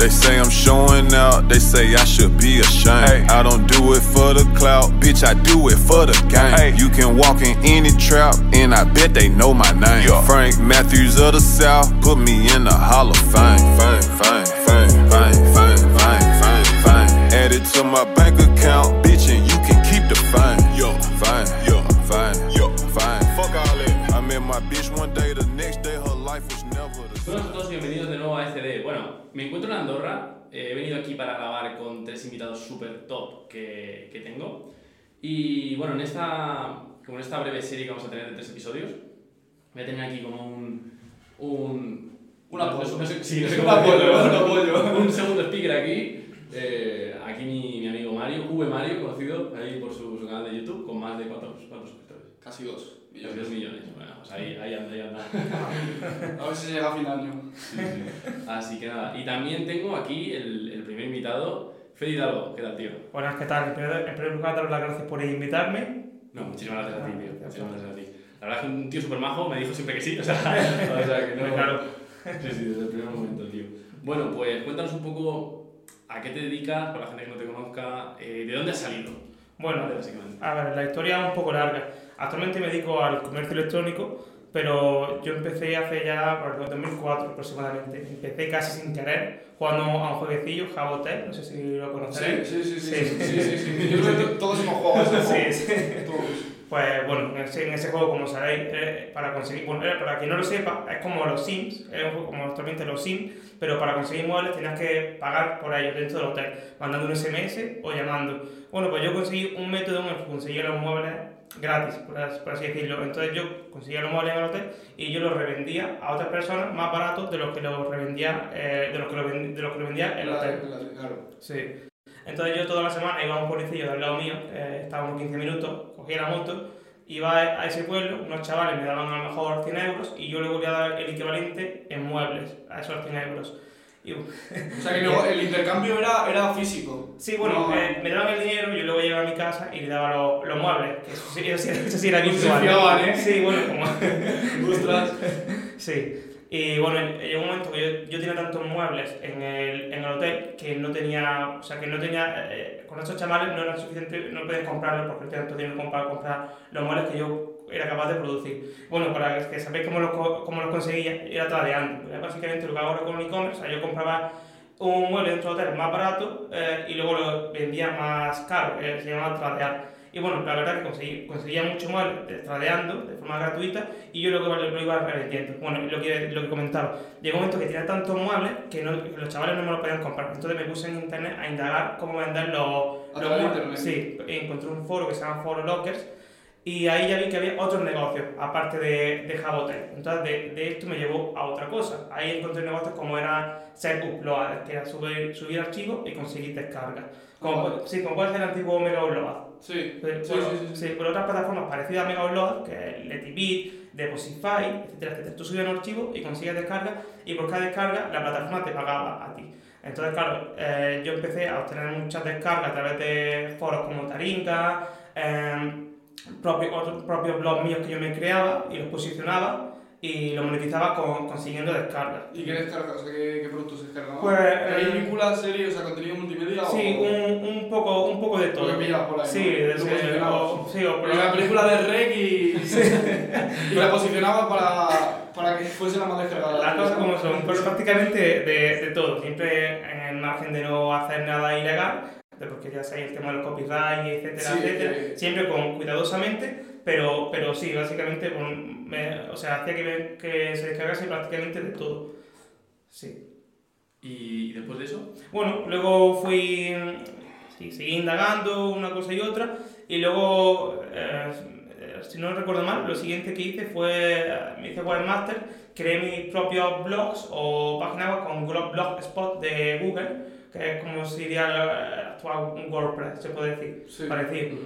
They say I'm showing out, they say I should be ashamed. I don't do it for the clout, bitch, I do it for the game. You can walk in any trap, and I bet they know my name. Frank Matthews of the South, put me in the Hall of Fame. Fame, fame, fame, fame, fame, fame, fame, fame. Add it to my bank he venido aquí para grabar con tres invitados super top que, que tengo. Y bueno, en esta, como en esta breve serie que vamos a tener de tres episodios, voy a tener aquí como un... un Un apoyo. no sé- sí, no sé Un apoyo, un segundo speaker aquí. Eh, aquí mi, mi amigo Mario, V Mario, conocido ahí por su, su canal de YouTube, con más de cuántos, cuántos suscriptores. Casi dos Casi dos millones. millones. Bueno, pues ahí, ahí anda, ahí anda. A ver si se llega a fin de año. Sí, sí. Así que nada. Y también tengo aquí el, el primer invitado, Fede Hidalgo. ¿Qué tal, tío? Buenas, ¿qué tal? En primer, en primer lugar, daros las gracias por invitarme. No, muchísimas gracias a ti, tío. Muchísimas gracias a ti. La verdad es que un tío súper majo me dijo siempre que sí. O sea, o sea que no. Claro. Sí, sí, desde el primer momento, tío. Bueno, pues cuéntanos un poco a qué te dedicas, para la gente que no te conozca, eh, de dónde has salido. Bueno, Vale, básicamente. a ver, la historia es un poco larga. Actualmente me dedico al comercio electrónico, pero yo empecé hace ya, por el 2004 aproximadamente. Empecé casi sin querer, jugando a un jueguecillo, Jabotel, no sé si lo Sí, conoceréis. sí, sí, sí. Sí. sí, sí, sí. Yo creo que todos hemos jugado ese Sí, juego. sí. Todos. Pues bueno, en ese, en ese juego, como sabéis, eh, para conseguir, bueno, eh, para quien no lo sepa, es como los Sims, es un juego como actualmente los Sims, pero para conseguir muebles tenías que pagar por ellos dentro del hotel, mandando un SMS o llamando. Bueno, pues yo conseguí un método en el que conseguía los muebles gratis, por por así decirlo. Entonces yo conseguía los muebles en el hotel y yo los revendía a otras personas más baratos de los que los revendía, eh, de los que los de los que los vendía el hotel. Claro. Sí. Entonces yo toda la semana iba a un policillo del lado mío, eh, estaba unos 15 minutos, cogía la moto, iba a a ese pueblo, unos chavales me daban a lo mejor 100 euros y yo le volvía a dar el equivalente en muebles a esos 100 euros. Y, O sea que luego el intercambio era, era físico. sí, bueno, No. eh, me daban el dinero, yo luego llegaba a mi casa y le daba lo- los muebles, eso sí, eso sí, eso sí era No virtual. ¿eh? Sí, bueno, como... Ostras. Sí. Y bueno, llegó un momento que yo, yo tenía tantos muebles en el, en el hotel que no tenía, o sea, que no tenía, eh, con estos chavales no era suficiente, no podían comprarlos porque no tenía tanto dinero como para comprar los muebles que yo era capaz de producir. Bueno, para que, sabéis cómo los, cómo los conseguía, era tradeando. Era básicamente lo que hago ahora con e-commerce, o sea, yo compraba un mueble dentro del hotel más barato eh, y luego lo vendía más caro, que se llamaba tradear. Y bueno, la verdad que conseguí, conseguía mucho mueble eh, tradeando de forma gratuita y yo luego lo, lo iba revendiendo. Bueno, lo que, lo que comentaba, llegó un momento que tenía tantos muebles que, no, que los chavales no me los podían comprar. Entonces me puse en internet a indagar cómo vender los, los de muebles. Sí, encontré un foro que se llama Foro Lockers y ahí ya vi que había otros negocios aparte de, de Jabotel. Entonces de, de esto me llevó a otra cosa. Ahí encontré negocios como era Set Upload, que era subir, subir archivos y conseguir descargas. Como, Vale. sí, como puede ser el antiguo Mega Upload. Sí. Pero, Sí, bueno, sí, sí, sí. por otras plataformas parecidas a Mega Upload, que es Letibit, Deposify, etcétera, etcétera. Tú subías un archivo y consigues descarga y por cada descarga la plataforma te pagaba a ti. Entonces, claro, eh, yo empecé a obtener muchas descargas a través de foros como Taringa, eh, propios, otros propios blogs míos que yo me creaba y los posicionaba y los monetizaba con, consiguiendo descargas. ¿Y qué descargas? O sea, ¿qué, qué productos descargabas? Pues, eh, ¿Películas, series, o sea, contenido multimedia Sí, o...? un, un, poco, un poco de Lo todo. que pillabas por ahí, Sí, ¿no? de- Lo sí, posicionabas. o, sí, o Porque la película de Rec y... y la posicionaba para, para que fuese la más descargada. Las cosas como son, pues prácticamente de, de todo, siempre en el margen de no hacer nada ilegal, de porque ya sabéis el tema de los copyright, etcétera, Sí, etcétera, que- siempre con cuidadosamente, pero, pero sí, básicamente, me- o sea, hacía que, me- que se descargase prácticamente de todo. Sí. ¿Y después de eso? Bueno, luego fui, sí, seguí indagando una cosa y otra, y luego, eh, eh, si no recuerdo mal, lo siguiente que hice fue, eh, me hice webmaster, creé mis propios blogs o páginas con Blogspot de Google, que es como sería el actual un WordPress, se puede decir, Sí. parecido.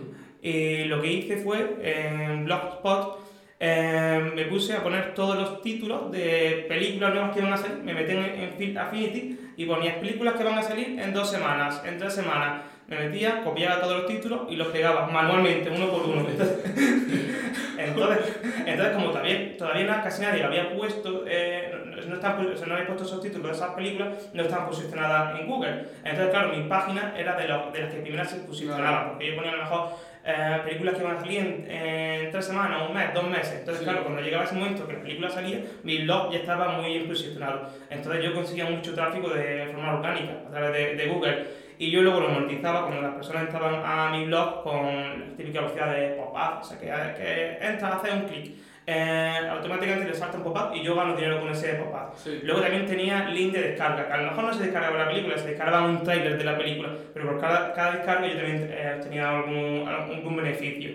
Y lo que hice fue, en Blogspot, eh, me puse a poner todos los títulos de películas nuevas que iban a salir, me metí en, en Film Affinity y ponía películas que van a salir en dos semanas, en tres semanas. Me metía, copiaba todos los títulos y los pegaba manualmente, uno por uno. Entonces, Entonces, entonces como todavía, todavía casi nadie lo había puesto, eh, no, están, o sea, no había puesto esos títulos de esas películas, no estaban posicionadas en Google. Entonces, claro, mi página era de, lo, de las que primero se posicionaban, porque yo ponía a lo mejor eh, películas que iban a salir en, tres semanas, un mes, dos meses. Entonces, Sí. claro, cuando llegaba ese momento que la película salía, mi blog ya estaba muy posicionado. Entonces, yo conseguía mucho tráfico de forma orgánica a través de, de Google. Y yo luego lo monetizaba cuando las personas entraban a mi blog con la típica velocidad de pop-up, o sea, que, que entras, haces un clic, eh, automáticamente le salta un pop-up y yo gano dinero con ese pop-up. Sí. Luego también tenía link de descarga, que a lo mejor no se descargaba la película, se descargaba un trailer de la película, pero por cada, cada descarga yo también eh, tenía algún, algún beneficio.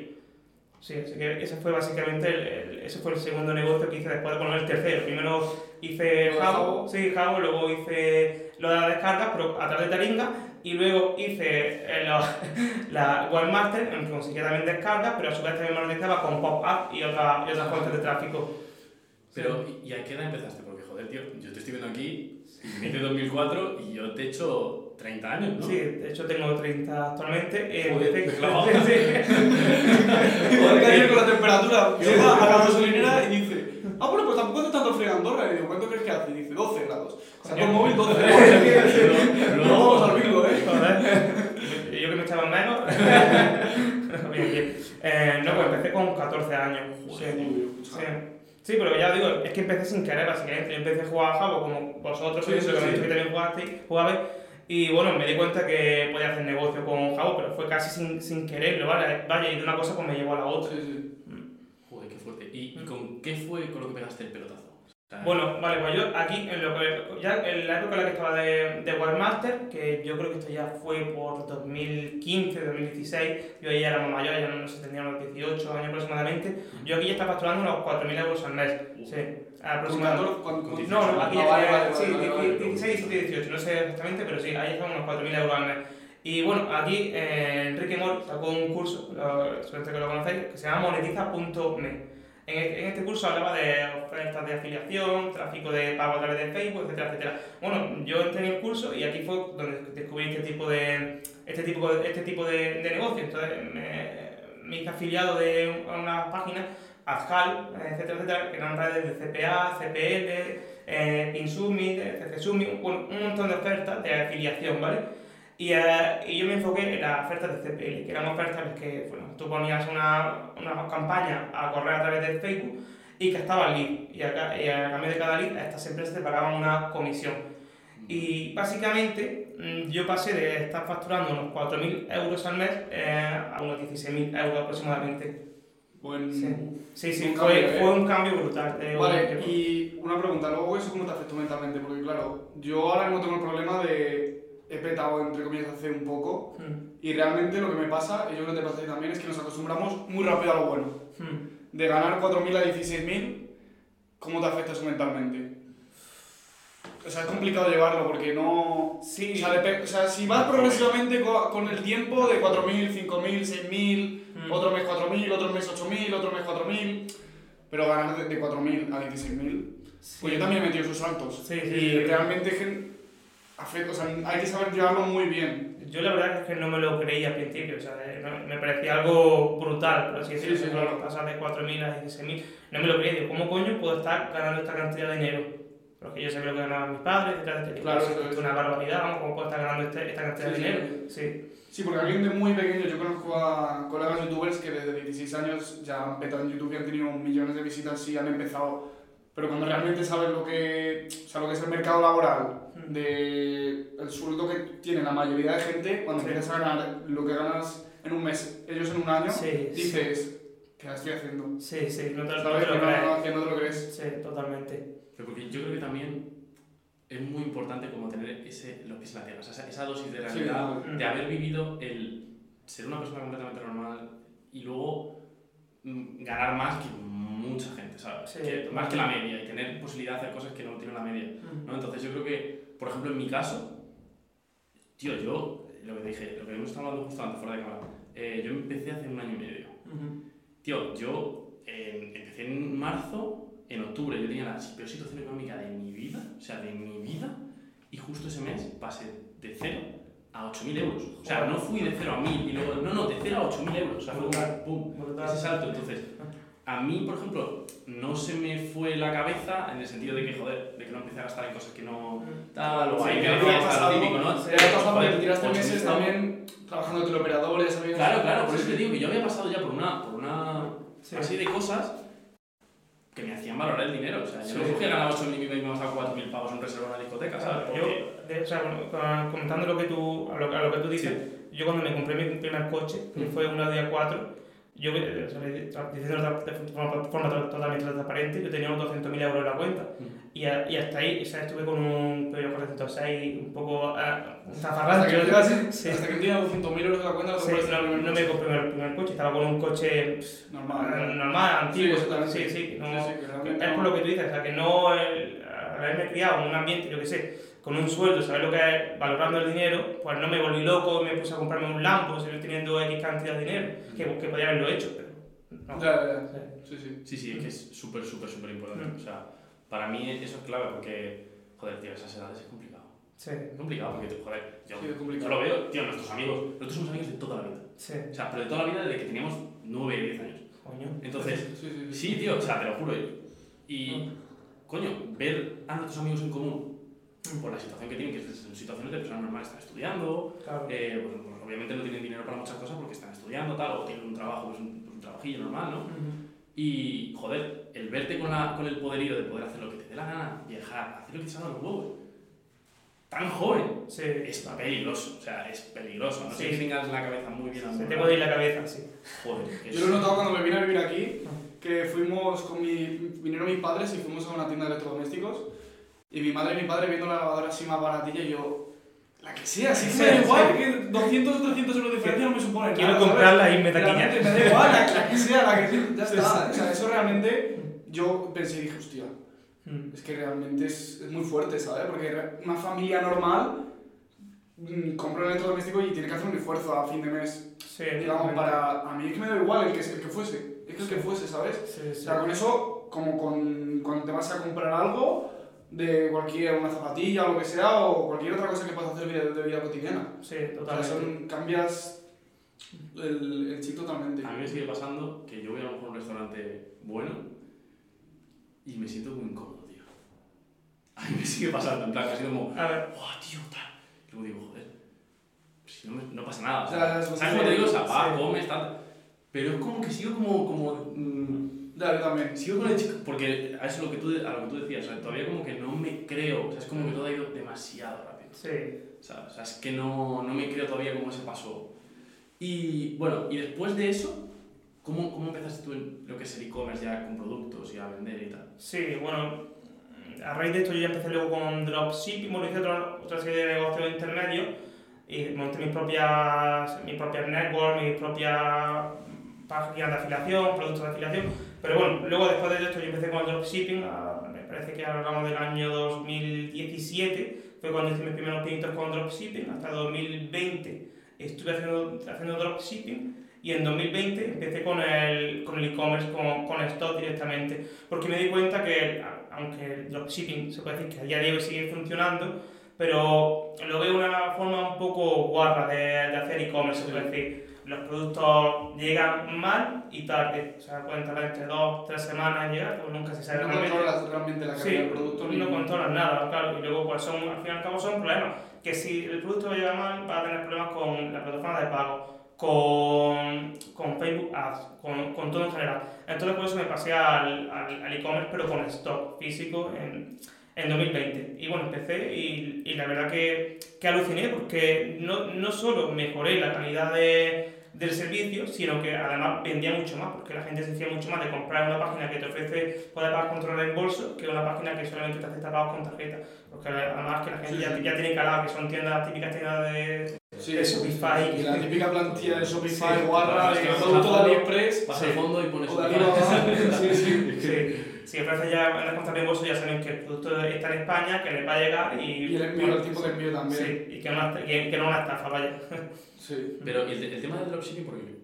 Sí, así que ese fue básicamente el, el- ese fue el segundo negocio que hice después de poner el tercero. Primero hice Jabo. sí, luego hice lo de la descarga, pero a través de Taringa, y luego hice eh, lo- la Webmaster, en que conseguía también descargas, pero a su vez también monetizaba con pop-up y, otra- y otras fuentes de tráfico. Pero, ¿y- ¿y a qué edad empezaste? Porque, joder, tío, yo te estoy viendo aquí, de 2004 y yo te he hecho 30 años, ¿no? Sí, de hecho tengo 30 actualmente. eh, Joder, sí. Joder, con la temperatura llega a la gasolinera y dice, ah, bueno, pues tampoco hace tanto frío en Andorra. Y digo, ¿cuánto crees que hace? Y dice, 12 grados. Saco el móvil, 12 grados. No al bingo, ¿eh? Joder, yo que me echaba menos. bien, bien. Eh, no, pues empecé con 14 años. Sí, sí. Sí, pero ya digo, es que empecé sin querer, básicamente. Yo empecé a jugar a Jabo como vosotros, Sí, sí, que también jugasteis, jugabais. Y bueno, me di cuenta que podía hacer negocio con Jabo, pero fue casi sin, sin quererlo, ¿vale? Vaya, y de una cosa pues me llevó a la otra. Sí, sí. Joder, qué fuerte. ¿Y, y con qué fue con lo que pegaste el pelotazo? O sea, Bueno, vale, pues yo aquí, en, lo que, ya en la época en la que estaba de, de Webmaster, que yo creo que esto ya fue por 2015, 2016, yo ahí ya era más mayor, ya no sé, tenía unos 18 años aproximadamente, yo aquí ya estaba facturando unos 4.000 euros al mes, sí, ¿Con aproximadamente. 14? ¿Con- con- No, no, aquí ya vale, vale, sí, vale, vale, vale. 16, 18, no sé exactamente, pero sí, ahí estaban unos 4.000 euros al mes. Y bueno, aquí eh, Enrique Mor sacó un curso, lo, suerte que lo conocéis, que se llama monetiza.me. En, e- en este curso hablaba de ofertas de afiliación, tráfico de pago a través de Facebook, etcétera, etcétera. Bueno, yo entré en el curso y aquí fue donde descubrí este tipo de, este tipo este tipo de, de negocio. Entonces me, me hice afiliado de unas páginas, Azcal, etcétera, etcétera, que eran redes de CPA, CPL, eh, Pinsumit, CC Summit, bueno, un montón de ofertas de afiliación, ¿vale? Y, eh, y yo me enfoqué en las ofertas de CPL, que eran ofertas que bueno, tú ponías una, una campaña a correr a través de Facebook y que estaba lead. Y a, y a cambio de cada lead, estas empresas te pagaban una comisión. Y básicamente mm, yo pasé de estar facturando unos 4.000 euros al mes eh, a unos 16.000 euros aproximadamente. Buen... Sí. Sí, sí, Un fue, cambio, ¿eh? fue un cambio brutal. eh, Vale, y una pregunta, luego eso cómo te afectó mentalmente, porque claro, yo ahora no tengo el problema de he petado entre comillas hace un poco Mm, y realmente lo que me pasa, y yo creo que te pasa también, es que nos acostumbramos muy rápido a lo bueno. mm. De ganar 4.000 a 16.000, ¿cómo te afecta eso mentalmente? O sea, es complicado llevarlo porque no... Sí. O sea, o sea, si vas progresivamente co- con el tiempo de 4.000, 5.000, 6.000, Mm. otro mes 4.000, otro mes 8.000, otro mes 4.000, pero ganar de, de 4.000 a 16.000, pues yo también he metido esos saltos. Sí, sí. Y realmente afecta, o sea, hay que saber llevarlo muy bien. Yo la verdad es que no me lo creí al principio, o sea, eh, me parecía algo brutal, por así decirlo, Sí, sí, claro, pasar de 4.000 a 16.000, no me lo creí, digo, ¿cómo coño puedo estar ganando esta cantidad de dinero? Porque yo sabía lo que ganaban mis padres, etcétera, etcétera, Claro, eso es. una barbaridad, vamos, ¿cómo puedo estar ganando este- esta cantidad Sí, de dinero? Sí, Sí, porque alguien de muy pequeño, yo conozco a colegas youtubers que desde 16 años ya han petado en YouTube y han tenido millones de visitas y han empezado, pero cuando realmente sabes lo que, o sea, lo que es el mercado laboral. De el sueldo que tiene la mayoría de gente, cuando Sí. empiezas a ganar lo que ganas en un mes, ellos en un año, sí, sí, dices, ¿qué la estoy haciendo? sí, sí, no te, no ¿Sabes? te lo Que no, crees. no, que no te lo crees. Sí, totalmente. Pero porque yo creo que también es muy importante como tener ese, lo que es la tierra, o sea, esa, esa dosis de Sí, realidad, no. de haber vivido el ser una persona completamente normal y luego mm, ganar más que mucha gente, ¿sabes? Sí, Que- más que la media y tener posibilidad de hacer cosas que no tiene la media. ¿no? Entonces yo creo que, por ejemplo, en mi caso, tío, yo, lo que dije, lo que hemos estado hablando justo antes fuera de cámara, eh, yo empecé hace un año y medio. Ujú. Tío, yo eh, empecé en marzo, en octubre yo tenía la peor situación económica de mi vida, o sea, de mi vida, y justo ese mes pasé de 0 a 8.000 euros. O sea, no fui de 0 a 1.000 y luego, no, no, de 0 a 8.000 euros. O sea, fue un pum, ese salto. Entonces, a mí, por ejemplo, no se me fue la cabeza en el sentido de que, joder, de que no empecé a gastar en cosas que no tal, o Sí, hay que no pasado, lo típico, ¿no? Se había pasado porque tiraste ocho meses también trabajando de teleoperadores, había- Claro, claro, por eso te digo que yo había pasado ya por una, por una Sí. así de cosas que me hacían valorar el dinero. O sea, yo Sí. no cogía ganaba 8.000 y me iba a gastar 4.000 pavos en reserva en una discoteca, ¿sabes? Yo, Porque- de- o sea, bueno, comentando lo que tú, a lo, a lo que tú dices, yo cuando me compré mi primer coche, que Mm. fue un Audi A4, yo, diciendo de forma, totalmente transparente, yo tenía unos 200.000 euros en la cuenta. Mm. Y, a- y hasta ahí, o sea, estuve con un Peugeot 406 un poco Hasta zafarrancho. que no Sí. hasta que no tengas 200.000 euros en la cuenta, no Sí, no, tener no me compré el primer coche, estaba con un coche pff, normal. normal, antiguo. Sí. Sí, sí, no, es no- por lo que tú dices, o sea, que no el, haberme criado en un ambiente, yo que sé, con un sueldo, saber lo que es valorando el dinero, pues no me volví loco, me puse a comprarme un Lambo, seguir teniendo X cantidad de dinero, que, que podía haberlo hecho, pero no. Ya, ya, ya. Sí. Sí, sí. Sí, es que es súper, súper, súper importante. Mm. O sea, para mí eso es clave porque, joder, tío, esas edades es complicado. Sí, Es complicado porque, joder, yo, Sí, yo lo veo, tío, nuestros amigos, nosotros somos amigos de toda la vida. sí, O sea, pero de toda la vida desde que teníamos 9 y 10 años. coño. Entonces, Sí, sí, sí. sí, tío, o sea, te lo juro. Y, coño, ver a nuestros amigos en común por la situación que tienen, que es en situaciones de personas normales, están estudiando, Claro. eh, pues, pues, obviamente no tienen dinero para muchas cosas porque están estudiando, tal, o tienen un trabajo, pues un, pues, un trabajillo normal, ¿no? Ujú. Y, joder, el verte con, la, con el poderío de poder hacer lo que te dé la gana, viajar, hacer lo que te salga los huevos, tan joven, Sí, es peligroso, o sea, es peligroso. No sé Sí. que tengas la cabeza muy bien se te puede ir la cabeza, sí. Joder, que Yo lo he notado cuando me vine a vivir aquí, que fuimos con mi... vinieron mis padres y fuimos a una tienda de electrodomésticos y mi madre y mi padre viendo la lavadora así más baratilla y yo... La que sea, que me da Sí, igual, sí. que 200 o 300 euros de diferencia no me supone Quiero nada, ¿sabes? comprarla y de aquí Realmente ya. me da igual, la, la que sea, la que sea, ya Sí, está. sí. O sea, eso realmente yo pensé y dije, hostia, Mm. es que realmente es, es muy fuerte, ¿sabes? Porque una familia normal mm, compra un electrodoméstico y tiene que hacer un esfuerzo a fin de mes. Sí, Digamos, para... A mí es que me da igual el que, el que fuese. Es que el que fuese, ¿sabes? Sí, O sí. sea, con eso, como con, cuando te vas a comprar algo de cualquier, una zapatilla o lo que sea, o cualquier otra cosa que puedas hacer de, de vida cotidiana. Sí, O sea, totalmente. son, cambias el, el chip totalmente. A mí me sigue pasando que yo voy a lo mejor a un restaurante bueno y me siento muy incómodo, tío. A mí me sigue pasando, en plan, sido como, A ver, ¡guau, tío, tal! Y luego digo, joder, si no, me- no pasa nada. O sea, ¿Sabes cómo te digo? O sea, va, Sí. comes, tal. Pero es como que sigo como. como mm, Yo también. sigo con el chico. Porque a eso es lo que tú, a lo que tú decías, o sea, todavía como que no me creo. O sea, es como que todo ha ido demasiado rápido. sí. ¿sabes? O sea, es que no, no me creo todavía cómo ese paso. Y bueno, y después de eso, ¿cómo, cómo empezaste tú en lo que es el e-commerce ya con productos y a vender y tal? Sí, bueno, a raíz de esto yo ya empecé luego con dropshipping, bueno, hice otra, otra serie de negocios intermedios y monté mis propias, mis propias networks, mis propias páginas de afiliación, productos de afiliación, pero bueno, luego después de esto yo empecé con el dropshipping, a- me parece que hablamos del año 2017, fue cuando hice mis primeros pinitos con dropshipping, hasta 2020 estuve haciendo, haciendo dropshipping y en 2020 empecé con el con el e-commerce, con, con stock directamente, porque me di cuenta que, aunque el dropshipping se puede decir que a día de hoy sigue funcionando, pero lo veo una forma un poco guarra de, de hacer e-commerce, se puede decir. Los productos llegan mal y tarde, o sea, pueden tardar entre dos, tres semanas en llegar, pues nunca se sabe No realmente. controlas realmente la calidad Sí, del producto no controlas nada, claro, y luego pues son, al fin y al cabo son problemas, que si el producto llega mal va a tener problemas con la plataforma de pago, con, con Facebook Ads, con, con todo en general. Entonces por eso me pasé al, al, al e-commerce pero con stock físico en, en 2020. Y bueno, empecé y, y la verdad que, que aluciné porque no, no solo mejoré la calidad de, del servicio, sino que además vendía mucho más, porque la gente se hacía mucho más de comprar una página que te ofrece poder pagar control reembolso que una página que solamente te acepta pagos con tarjeta. Porque además que la gente Sí, ya, sí. ya tiene calado, que son tiendas típicas tiendas de, Sí, de Shopify. Y la típica plantilla de Shopify Sí. guarra de producto de AliExpress Vas Sí. al fondo y pones de. Sí, sí. Sí, si ofrece ya en la contra reembolso ya saben que el producto está en España, que les va a llegar y... Y el envío, el tipo de envío también. Sí, y que, no, que, que no es una estafa, vaya. Sí. Pero el, el tema del dropshipping, porque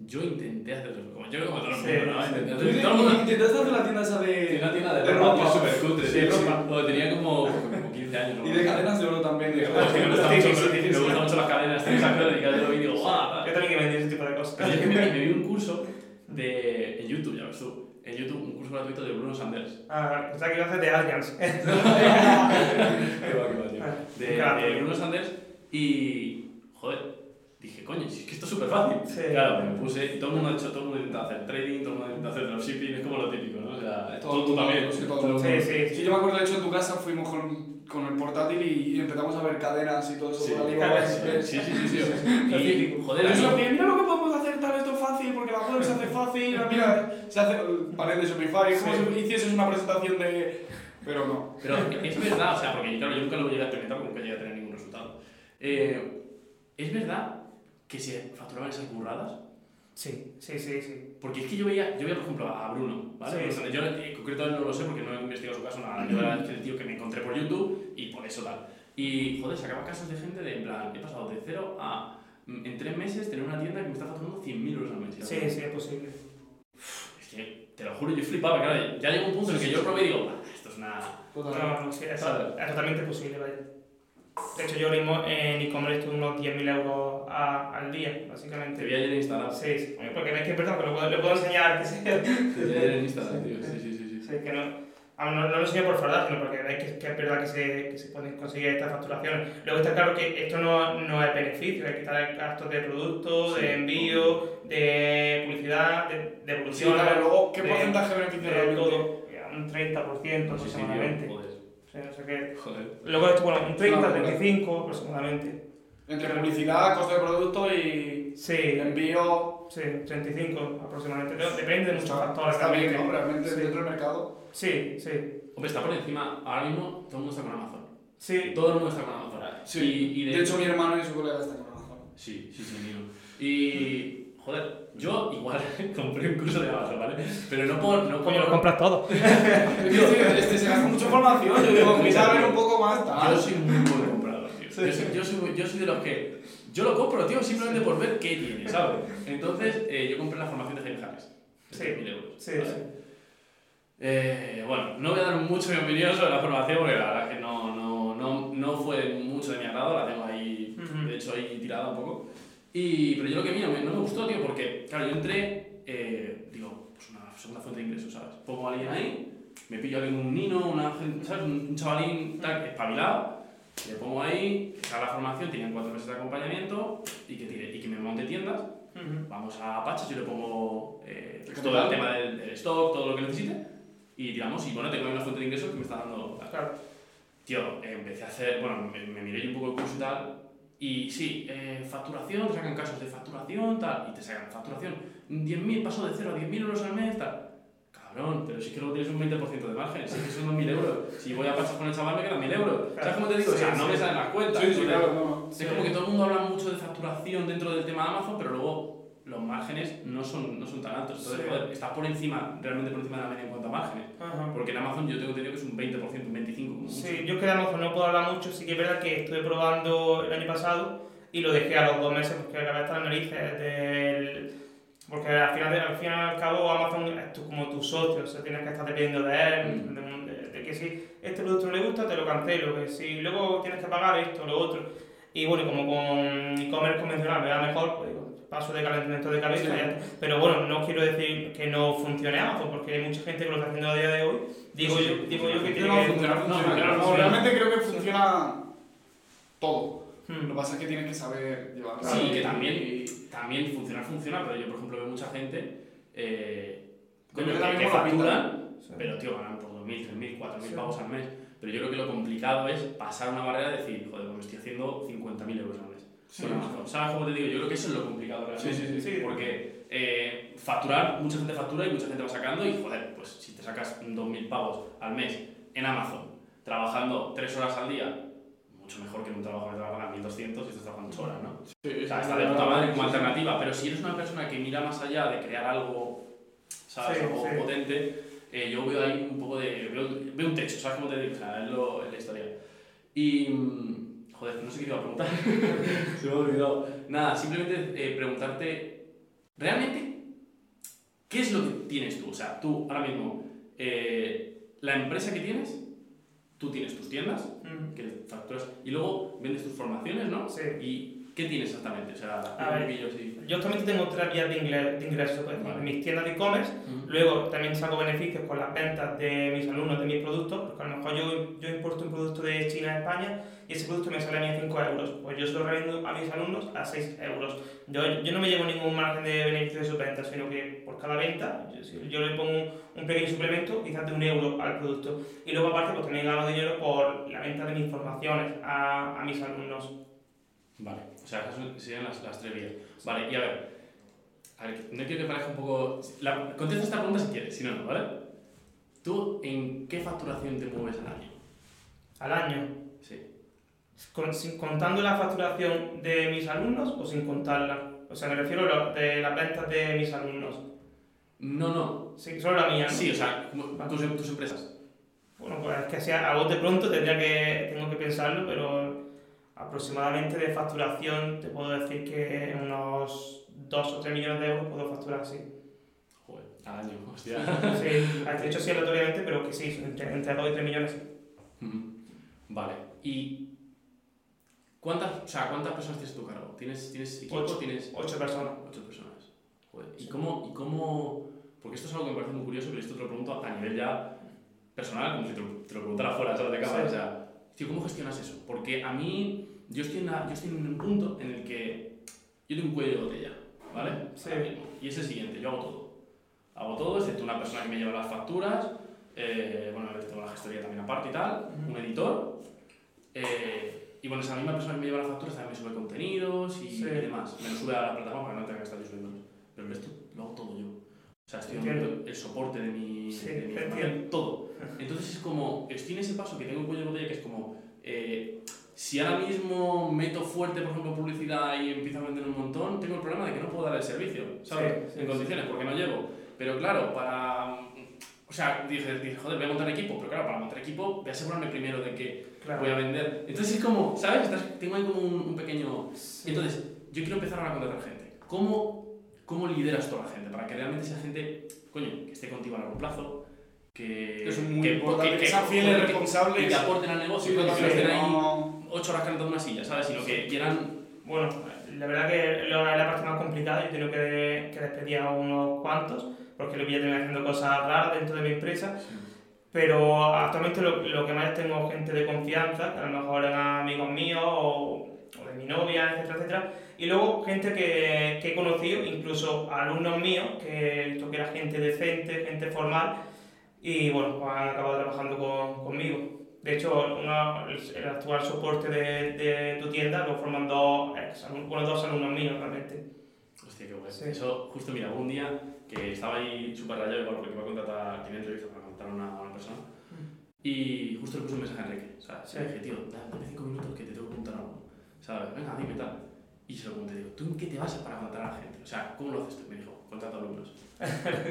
yo intenté hacerlo, como yo como todo el mundo, ¿no? Intenté ¿Tú hacer- todo el mundo intentaste hacer la tienda esa de... una tienda de, de ropa, ropa. súper cutre, Sí, sí. O tenía como, como 15 años. ¿no? Y de cadenas de oro también. De- me gustan mucho, me gustan las cadenas, tengo crónica de y digo, guau. Yo también que vendí ese tipo de cosas. Pero es que me, me vi un curso de, en YouTube, ya ves tú, en YouTube un curso gratuito de Bruno Sanders. Ah, pensaba que iba a hacer de Allianz. Qué va, qué va, tío. De, Claro. de Bruno Sanders y, joder, dije, coño, si es que esto es súper fácil. Sí. Claro, me puse, y todo el mundo ha hecho, todo el mundo intenta hacer trading, todo el mundo intenta hacer dropshipping, es como lo típico, ¿no? O sea, Todo, tú, tú todo, también. sí, todo. todo el Sí, mundo. sí, Sí, sí. yo me acuerdo, de hecho, en tu casa fuimos con, con el portátil y, y empezamos a ver cadenas y todo eso. Sí, por Alibaba, sí, sí, sí, sí, Y, joder, Eso a es mí- bien, mira lo que podemos hacer, tal, esto es fácil, porque la web se hace fácil, mira, se hace panel de Shopify, es como Sí. si hicieses una presentación de... Pero no. Pero es verdad, o sea, porque claro, yo nunca lo llegué a experimentar porque nunca llegué a tener ningún resultado. Eh, es verdad que se facturaban esas burradas, Sí, sí, sí, sí. porque es que yo veía, yo veía por ejemplo a Bruno, ¿vale? Sí, sí. Yo en concreto no lo sé porque no he investigado su caso nada, yo era el tío que me encontré por YouTube y por eso tal. Y joder, sacaba casos de gente de en plan, he pasado de cero a mm, en tres meses tener una tienda que me está facturando 100.000 euros al mes. Sí, sí, es posible. Es que, te lo juro, yo flipaba, claro, ya llegó un punto en el que yo probé y digo, "Ah, esto es una... No, no, sí, es, es totalmente posible, vaya. De hecho, yo ahora mismo en e-commerce tuve unos 10.000 euros a- al día, Te básicamente. vi ayer en Instagram. Sí, sí, porque es que es verdad que lo puedo, le puedo enseñar, que sí. Te vi ayer en Instagram, tío. Sí, sí, sí. sí. Sí, que no, no, no lo enseño por fraudar, sino porque veis que, que es verdad que se, que se pueden conseguir estas facturaciones. Luego está claro que esto no, no es beneficio, hay que estar gastos de producto, Sí. de envío, de publicidad, de, de Sí, evolución. claro, luego, ¿qué de- porcentaje beneficia de realmente? todo, un 30% Sí, sí, tío, aproximadamente. Sí, no sé qué. Joder. Luego esto, bueno, un 30, Una locura. 35 aproximadamente. Entre publicidad, costo de producto y Sí, envío... sí, 35 aproximadamente. Depende de muchos factores. Está bien. ¿no? Realmente Sí. dentro del mercado. Sí, sí. Hombre, está por encima. Ahora mismo todo el mundo está con Amazon. Sí, Todo el mundo está con Amazon. Sí. Y, y de hecho, mi hermano y su colega están con Amazon. Sí, sí, sí, mío. Y. Joder, yo igual compré un curso de Amazon, ¿vale? Pero no por. No por lo compras todo. Este, este se gasta mucha información, yo digo, quizá ver un poco más Yo soy muy buen comprador, tío. Yo, soy, yo, soy, yo soy de los que. Yo lo compro, tío, simplemente por ver qué tiene, ¿sabes? Entonces, eh, yo compré la formación de Jaime Harris. Sí. 3.000 euros. Sí, ¿vale? sí. Eh, bueno, no voy a dar mucho mi opinión sobre la formación porque la verdad es que no, no, no, no fue mucho de mi agrado, la tengo ahí, de hecho, ahí tirada un poco. Y, pero yo lo que vi no me, no me gustó, tío, porque, claro, yo entré, eh, digo, pues una segunda fuente de ingresos, ¿sabes? Pongo a alguien ahí, me pillo a alguien, un nino, una, ¿sabes? Un, un chavalín tal, espabilado, le pongo ahí, que haga la formación, tienen cuatro meses de acompañamiento y que, tire, y que me monte tiendas Ujú. vamos a Apache, yo le pongo eh, ¿El todo el tema del, del stock, todo lo que necesite, y tiramos, y bueno, tengo ahí una fuente de ingresos que me está dando... Claro. Tío, eh, empecé a hacer, bueno, me, me miré yo un poco el curso y tal, y sí, eh, facturación, te sacan casos de facturación, tal, y te sacan facturación, 10.000, paso de 0 a 10.000 euros al mes, tal. Cabrón, pero si es que luego tienes un 20% de margen, si es que son 2.000 euros, si voy a Apache con el chaval me quedan 1.000 euros, ¿sabes cómo te digo? o sea, Sí, no sí. me salen las cuentas. Sí, sí, claro, no. es como que todo el mundo habla mucho de facturación dentro del tema de Amazon, pero luego los márgenes no son, no son tan altos. Entonces, Sí. joder, estás por encima, realmente por encima de la media en cuanto a márgenes. Ajá. Porque en Amazon yo tengo entendido que es un 20%, un 25%. como mucho. Sí, yo es que de Amazon no puedo hablar mucho, sí que es verdad que estuve probando el año pasado y lo dejé a los dos meses porque la verdad está en narices del... Porque al final, al fin y al cabo Amazon es tu- como tu socio, o sea, tienes que estar dependiendo de él, Mm. de, de- de que si este producto no le gusta te lo cancelo, que si luego tienes que pagar esto, lo otro. Y bueno, como con e-commerce convencional me va mejor, pues paso de calentamiento de cabeza Sí. ya. Pero bueno, no quiero decir que no funcione Amazon, porque hay mucha gente que lo está haciendo a día de hoy. Digo Sí, yo, sí, digo yo que tiene que... funciona, no, funciona. funciona, No, funciona. realmente creo que funciona todo. Lo Hmm. que pasa es que tienes que saber llevarlo. Sí, que también, también funcionar funciona, pero yo, por ejemplo, veo mucha gente eh, que, que lo facturan, pero tío, ganan por 2.000, 3.000, 4.000 Sí. pavos al mes. Pero yo creo que lo complicado es pasar una barrera de decir, joder, pues me estoy haciendo 50.000 euros al mes. Sí. con Amazon. ¿Sabes cómo te digo? Yo creo que eso es lo complicado realmente. Sí, sí, sí. Porque eh, facturar, mucha gente factura y mucha gente va sacando y joder, pues si te sacas 2.000 pavos al mes en Amazon, trabajando 3 horas al día, mucho mejor que en un trabajo que te va a pagar 1.200 y estás trabajando 8 horas, ¿no? Sí, O sea, está de puta madre como sí, sí. alternativa, pero si eres una persona que mira más allá de crear algo, ¿sabes? Sí, algo sí. potente, eh, yo veo ahí un poco de... Veo, veo un techo, ¿sabes cómo te digo? O sea, es, lo, es la historia. Y... mm, Joder, no sé qué te iba a preguntar. Se me ha olvidado. Nada, simplemente eh, preguntarte, ¿realmente qué es lo que tienes tú? O sea, tú ahora mismo, eh, la empresa que tienes, tú tienes tus tiendas, Mm. que facturas, y luego vendes tus formaciones, ¿no? Sí. Y ¿qué tienes exactamente? O sea, A ver, poquillo así. Yo actualmente tengo tres vías de, ingle- de ingresos. pues, Vale. Mis tiendas de e-commerce, Mm. luego también saco beneficios con las ventas de mis alumnos de mis productos, porque a lo mejor yo, yo importo un producto de China a España y ese producto me sale a mí a 5 euros. Pues yo se lo revendo a mis alumnos a 6 euros. Yo, yo no me llevo ningún margen de beneficio de sus ventas, sino que por cada venta yo, si yo le pongo un, un pequeño suplemento, quizás de un euro al producto. Y luego aparte pues también gano dinero por la venta de mis formaciones a, a mis alumnos. Vale, o sea, esas serían las, las tres vías. Vale, y a ver, a ver, no quiero que parezca un poco... La, contesta esta pregunta si quieres, si no, no, ¿vale? ¿Tú en qué facturación te mueves al año? Al año. Sí. Con- sin- contando la facturación de mis alumnos o sin contarla. O sea, me refiero a lo- de las ventas de mis alumnos. No, no. Sí, solo la mía. ¿no? Sí, o sea, tus, tus empresas. Bueno, pues es que sea a bote pronto tendría que, tengo que pensarlo, pero aproximadamente de facturación te puedo decir que unos 2 o 3 millones de euros puedo facturar, sí. Joder, al año, hostia. Sí, de hecho sí aleatoriamente, pero que sí, entre, entre 2 y 3 millones. sí. Vale, y... ¿Cuántas, o sea, ¿cuántas personas tienes a tu cargo? ¿Tienes, tienes equipo? Ocho. ¿Tienes 8 personas. ocho personas? Joder, ¿y cómo, ¿y cómo...? Porque esto es algo que me parece muy curioso, pero esto te lo pregunto a nivel ya personal, como si te lo, te lo preguntara fuera ¿sabes? de cámara. Sí. O sea, tío, ¿cómo gestionas eso? Porque a mí, yo estoy, en la- yo estoy en un punto en el que yo tengo un cuello de botella, ¿vale? Sí. Y es el siguiente, yo hago todo. Hago todo, excepto una persona que me lleva las facturas, eh, bueno, tengo la gestoría también aparte y tal, Ujú. un editor, eh, y bueno, esa misma persona que me lleva las facturas también me sube contenidos y, Sí. y demás. Me lo sube a la plataforma para no tenga que estar yo subiéndolos. Pero el resto lo hago todo yo. O sea, estoy dando el soporte de mi, Sí, de mi todo. Entonces es como, estoy en ese paso que tengo un cuello de botella que es como, eh, si ahora mismo meto fuerte, por ejemplo, publicidad y empiezo a vender un montón, tengo el problema de que no puedo dar el servicio, ¿sabes? Sí, sí, en condiciones, porque no llego. Pero claro, para... O sea, dije, dije, joder, voy a montar equipo, pero claro, para montar equipo voy a asegurarme primero de que Claro. voy a vender. Entonces es como, ¿sabes? Estás- tengo ahí como un, un pequeño... Sí. Entonces, yo quiero empezar ahora a contratar gente. ¿Cómo, ¿Cómo lideras toda la gente? Para que realmente esa gente, coño, que esté contigo a largo plazo, que... Es muy que, importante que sean fieles, joder, que- responsables. Y que aporten al negocio, Sí, que estén ahí no- ocho horas calentando una silla, ¿sabes? Sino que quieran... Bueno, la verdad que lo- es la parte más complicada. Yo he tenido que, que despedir a unos cuantos porque lo que ya tenía haciendo cosas raras dentro de mi empresa. Pero actualmente lo, lo que más tengo gente de confianza, que a lo mejor eran amigos míos o, o de mi novia, etcétera, etcétera. Y luego gente que, que he conocido, incluso alumnos míos, que he visto que era gente decente, gente formal, y bueno, pues han acabado trabajando con, conmigo. De hecho, uno- el, actual soporte de, de tu tienda lo forman dos, alum- bueno, dos alumnos míos realmente. Hostia, qué guay. Sí. Eso, justo mira, un día que estaba ahí súper rayado porque iba a contratar, tenía entrevista para contratar a una, una persona y justo le puse un mensaje a Enrique. O sea, Sí. le dije, tío, da- dame cinco minutos que te tengo que preguntar algo. ¿Sabes? Venga, dime tal. Y se lo pregunté, digo, ¿tú en qué te basas para contratar a la gente? O sea, ¿cómo lo haces tú? Me dijo, contrato alumnos.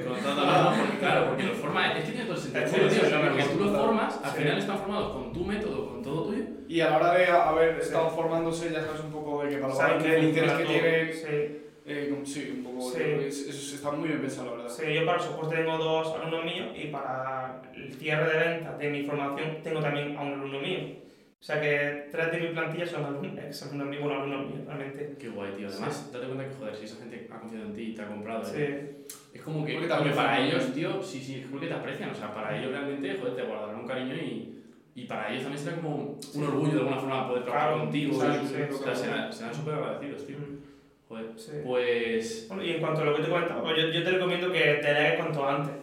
contrato alumnos porque, claro, porque los forma, es que tiene todo el sentido. Sí, tío, sí, sí, porque sí, tú los formas, al Sí. final están formados con tu método, con todo tuyo. Y a la hora de haber estado formándose, ya sabes un poco de que para Saben que el interés que. Sí. eh, sí, un poco. Sí. es- es- está muy bien pensado, la verdad. Sí, yo para el soporte tengo dos alumnos míos y para el cierre de ventas de mi formación tengo también a un alumno mío. O sea que tres de mi plantilla son alumnos, ex alumnos míos, bueno, alumnos míos realmente. Qué guay, tío. Además, date cuenta que, joder, si esa gente ha confiado en ti y te ha comprado, Sí, ¿eh? es como que, Porque te para ellos, tío, sí, sí, es porque te aprecian. O sea, para ellos realmente, joder, te guardarán un cariño y, y para ellos también será como un orgullo de alguna forma poder trabajar Claro, contigo. sí, y- sí, o sea, sí. serán, serán súper agradecidos, tío. Mm, Joder. sí. Pues. Bueno, y en cuanto a lo que te comentaba, pues yo, yo te recomiendo que delegues cuanto antes.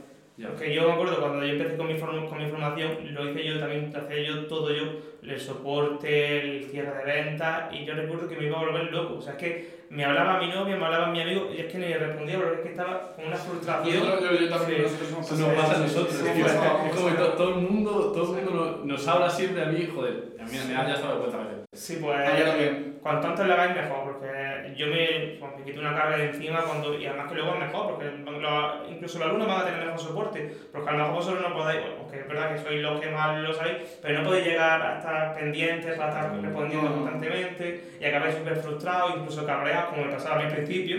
Porque yo me acuerdo cuando yo empecé con mi, form- con mi formación, lo hice yo también, lo hacía yo todo yo, el soporte, el cierre de ventas, y yo recuerdo que me iba a volver loco. O sea, es que me hablaba mi novia, me hablaba mi amigo, y es que ni respondía, porque es que estaba con una frustración. Nosotros- yo, yo también, Sí. nosotros nos pasa a nosotros, sí, Es como que to- todo el mundo, todo el mundo nos, nos habla siempre a mí, joder. A mí me ha ya estado de cuenta a veces. Sí, pues cuanto antes lo hagáis mejor, porque yo me, pues, me quito una carga de encima cuando, y además que luego es mejor, porque lo- incluso los alumnos van a tener mejor soporte, porque a lo mejor vosotros no podéis, bueno, aunque es verdad que sois los que más lo sabéis, pero no podéis llegar a estar pendientes, a estar No. respondiendo No. constantemente y acabáis súper frustrados, incluso cabreados, como me pasaba a mí al principio,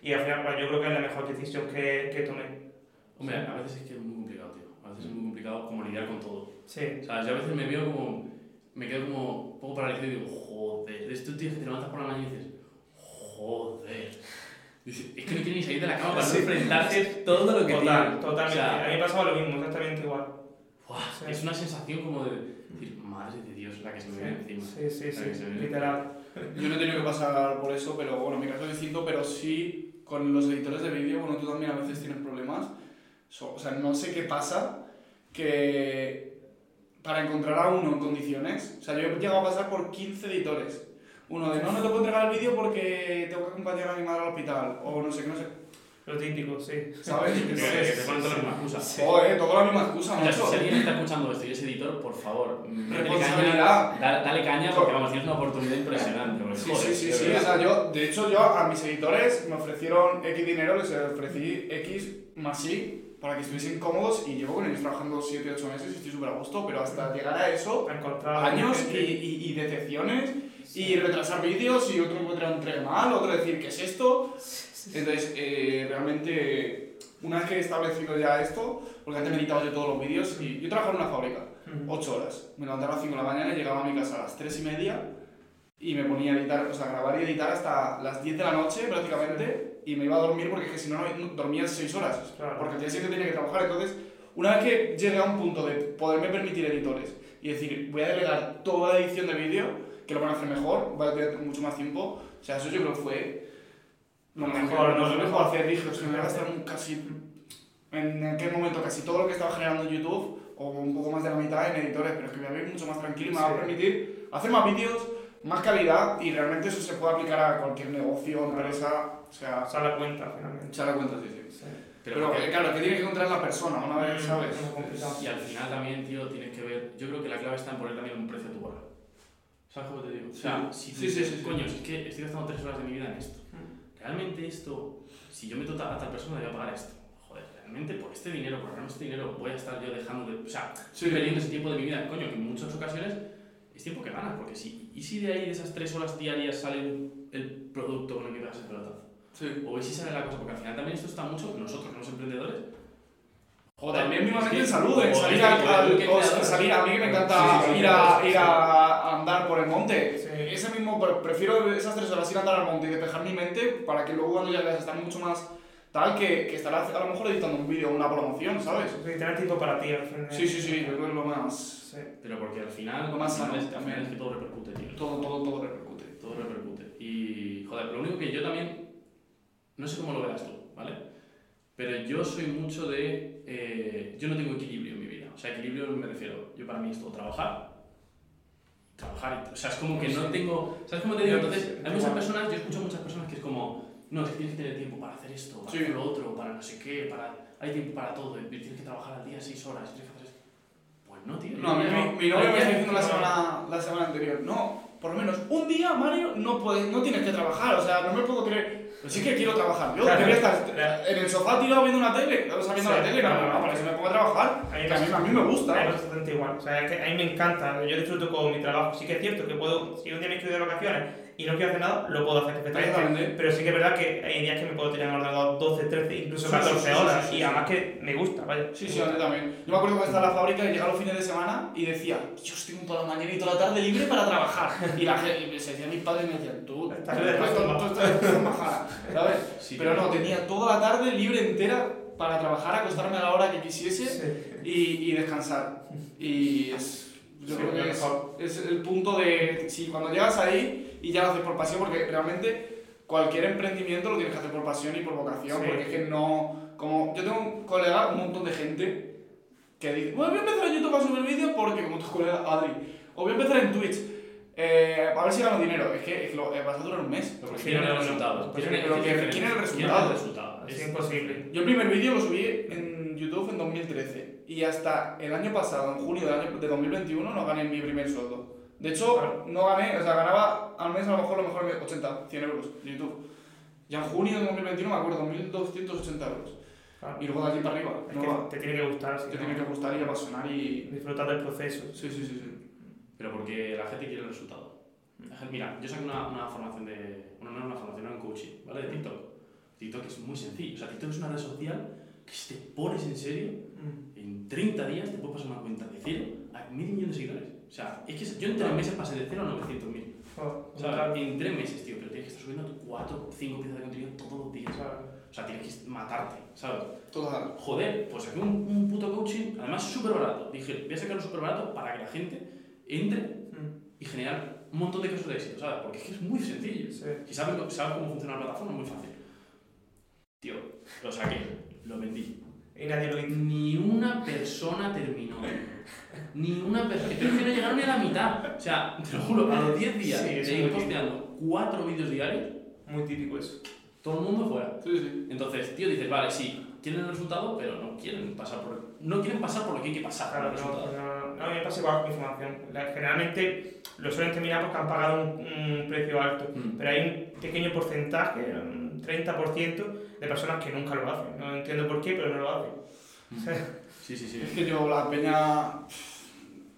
y al final pues, yo creo que es la mejor decisión que, que tomé. Hombre, a veces es que es muy complicado, tío. A veces es muy complicado como lidiar con todo. Sí, O sea, yo a veces me veo como. Me quedo como un poco paralizado y digo, joder, de estos días que te levantas por la mañana y dices, joder. Es que no quiere ni salir de la cama para no Sí. enfrentarse todo lo que Total, tiene. totalmente. O sea, a mí me pasaba lo mismo, exactamente igual. Sí. Es una sensación como de decir, madre de Dios, la que se me viene encima. Sí, sí, La sí, literal. Yo no he tenido que pasar por eso, pero bueno, mi caso es distinto, pero sí con los editores de vídeo, bueno, tú también a veces tienes problemas. So- o sea, no sé qué pasa que para encontrar a uno en condiciones, o sea, yo he llegado a pasar por 15 editores. Uno de no, no te puedo entregar el vídeo porque tengo que acompañar a mi madre al hospital, o no sé qué, no sé, Lo típico, sí. ¿sabes? Que, te ponen todas las mismas excusas. Joder, toda la misma excusa, Mira, si macho. alguien está escuchando esto y es editor, por favor, Responsabilidad. caña, da- dale caña porque vamos, tienes una oportunidad impresionante. porque, Sí, joder, sí, sí, de sí. O sea, yo, de hecho, yo a mis editores me ofrecieron X dinero, les ofrecí X más Y para que estuviesen cómodos y llevo con ellos trabajando 7, 8 meses y estoy súper a gusto, pero hasta llegar a eso, años y, y, y decepciones y retrasar vídeos y otro encuentra un mal, otro decir, ¿qué es esto? Entonces, eh, realmente, una vez que he establecido ya esto, porque antes me editaba yo todos los vídeos y yo trabajaba en una fábrica. Ujú. 8 horas. Me levantaba a las 5 de la mañana y llegaba a mi casa a las 3 y media y me ponía a editar, o sea, a grabar y editar hasta las 10 de la noche prácticamente y me iba a dormir porque es que si no, no dormía 6 horas. Claro. Porque el día siguiente tenía que trabajar. Entonces, una vez que llegué a un punto de poderme permitir editores y decir, voy a delegar toda la edición de vídeo, que lo van a hacer mejor, va a tener mucho más tiempo, o sea, eso yo creo que fue lo mejor, mejor, lo lo mejor hacer. Dije, o sea, me voy a gastar casi en aquel momento casi todo lo que estaba generando en YouTube o un poco más de la mitad en editores, pero es que me voy a ir mucho más tranquilo y me va a permitir hacer más vídeos, más calidad y realmente eso se puede aplicar a cualquier negocio, empresa, o sea, Se da cuenta finalmente. echar la cuenta, sí, sí. Sí. Pero, Pero, porque- claro, que tiene que encontrar la persona una vez, Mm, ¿sabes? es. Y al final también, tío, tienes que ver. Yo creo que la clave está en poner también un precio a tu hora. ¿Sabes cómo te digo? O sea, si Sí, tú sí, dices, sí, sí. coño, si es que estoy gastando tres horas de mi vida en esto. Realmente esto, si yo meto a tal persona, le voy a pagar esto. Joder, realmente por este dinero, por ganar este dinero, voy a estar yo dejando de. O sea, Sí. estoy perdiendo ese tiempo de mi vida. Coño, que en muchas ocasiones es tiempo que ganas, porque si. ¿Y si de ahí, de esas tres horas diarias, sale el producto con el que pegas el pelotazo? Sí. O si sale la cosa, porque al final también esto está mucho, nosotros los emprendedores. También mismamente es en salud, en o salir, al, salir a mí que me encanta Sí, sí, ir, a, sí, ir a andar por el monte. Sí. Ese mismo, pre- prefiero esas tres horas ir a andar al monte y despejar mi mente para que luego cuando llegues a estar mucho más tal que, que estar a, lo mejor editando un vídeo o una promoción, ¿sabes? Sí, tener tiempo para ti al final. Sí, sí, sí, yo creo que es lo más... Sí. Pero porque al final, Lo más sano final es que todo repercute, tío. Todo, todo, todo repercute. Todo repercute. Y, joder, lo único que yo también, no sé cómo lo verás tú, ¿vale? Pero yo soy mucho de, eh, yo no tengo equilibrio en mi vida. O sea, equilibrio me refiero, yo para mí es todo trabajar, trabajar, y- o sea, es como que no tengo, ¿sabes cómo te digo? Entonces, hay muchas personas, yo escucho a muchas personas que es como, no, es que tienes que tener tiempo para hacer esto, para Sí. hacer lo otro, para no sé qué, para, hay tiempo para todo, tienes que trabajar al día seis horas, tienes que hacer esto. Pues no, tío. No, a mí, yo- mi, mi novia hay me está diciendo la semana, la semana anterior, no, por lo menos un día, Mario, no, puedes, no tienes que trabajar, o sea, no me puedo creer, pero sí que quiero trabajar, yo Claro. debería estar en el sofá tirado viendo una tele, o sea, viendo Sí, la tele, no, claro. no, para que se me ponga a trabajar, A mí que a mí, a mí me A mí gusta. me igual. O sea, es que a mí me encanta. Yo disfruto con mi trabajo. Sí que es cierto que puedo, si un día me quiero ir de vacaciones y no quiero hacer nada, lo puedo hacer perfectamente. Pero sí que es verdad que hay días que me puedo tirar en ordenador 12, 13, incluso Sí, 14 sí, sí, horas. sí, sí, y sí. además que me gusta, vaya. Sí, sí, a mí también. Yo me acuerdo cuando estaba en la fábrica y llegaba los fines de semana y decía, Dios, tengo toda la mañana y toda la tarde libre para trabajar. Y la gente, se decían mis padres y me decían, tú, Estás tú, de tú, razón. tú estás en bajada, ¿sabes? Sí, Pero no, tenía toda la tarde libre entera para trabajar, acostarme a la hora que quisiese Sí. y, y descansar. Y es, yo Sí, creo que es, es el punto de, si cuando llegas ahí y ya lo haces por pasión, porque realmente cualquier emprendimiento lo tienes que hacer por pasión y por vocación, Sí. porque es que no, como yo tengo un colega, un montón de gente que dice, bueno, voy a empezar en YouTube a subir vídeos porque, como tu colega Adri, o voy a empezar en Twitch, eh, a ver si gano dinero, es que, es que lo, eh, vas a durar un mes. Porque Sí, quieren no, el resultado. Pero que quieren el resultado. Es imposible. Yo el primer vídeo lo subí en YouTube en 2013 y hasta el año pasado, en junio de 2021, no gané mi primer sueldo. De hecho, no gané, o sea, ganaba al mes a lo mejor, a lo mejor 80, 100 euros de YouTube. Ya en junio de 2021 me acuerdo, 1.280 euros. Claro. Y luego de allí para arriba. Es no que va. te tiene que gustar. te si tiene no, que gustar y apasionar y... Disfrutar del proceso. Sí, sí, sí, sí. Pero porque la gente quiere el resultado. La gente- Mira, yo saqué una, una formación de. Bueno, no era una formación, era un coaching, ¿vale? De TikTok. TikTok es muy sencillo. O sea, TikTok es una red social que si te pones en serio, Mm. en 30 días te puedes pasar una cuenta de cero a medio millón de seguidores. O sea, es que yo en tres meses pasé de cero a 900.000. Joder, O sea, en tres meses, tío. Pero tienes que estar subiendo 4 o 5 piezas de contenido todos los días. O sea, tienes que matarte, ¿sabes? Total. Joder, pues aquí un, un puto coaching, además súper barato. Dije, voy a sacarlo súper barato para que la gente entre Mm, y generar un montón de casos de éxito, ¿sabes? Porque es que es muy sencillo. Sí. Si sabes, sabes cómo funciona la plataforma, es muy fácil. Tío, lo saqué, lo vendí. Y nadie lo hizo. Ni una persona terminó. Ni una persona. Pero es que no llegaron ni a la mitad. O sea, te lo juro, a los 10 días Sí, de ir posteando 4 vídeos diarios, Muy típico eso. todo el mundo fuera. Sí, sí. Entonces, tío, dices, vale, sí, quieren el resultado, pero no quieren pasar por, no quieren pasar por lo que hay que pasar Claro, para el no, resultado. no, no, a mí me pasa igual con mi formación. La- Generalmente lo suelen terminar porque han pagado un, un precio alto, Mm. pero hay un pequeño porcentaje, un 30% de personas que nunca lo hacen. No entiendo por qué, pero no lo hacen. Sí, sí, sí. Es que yo, la peña,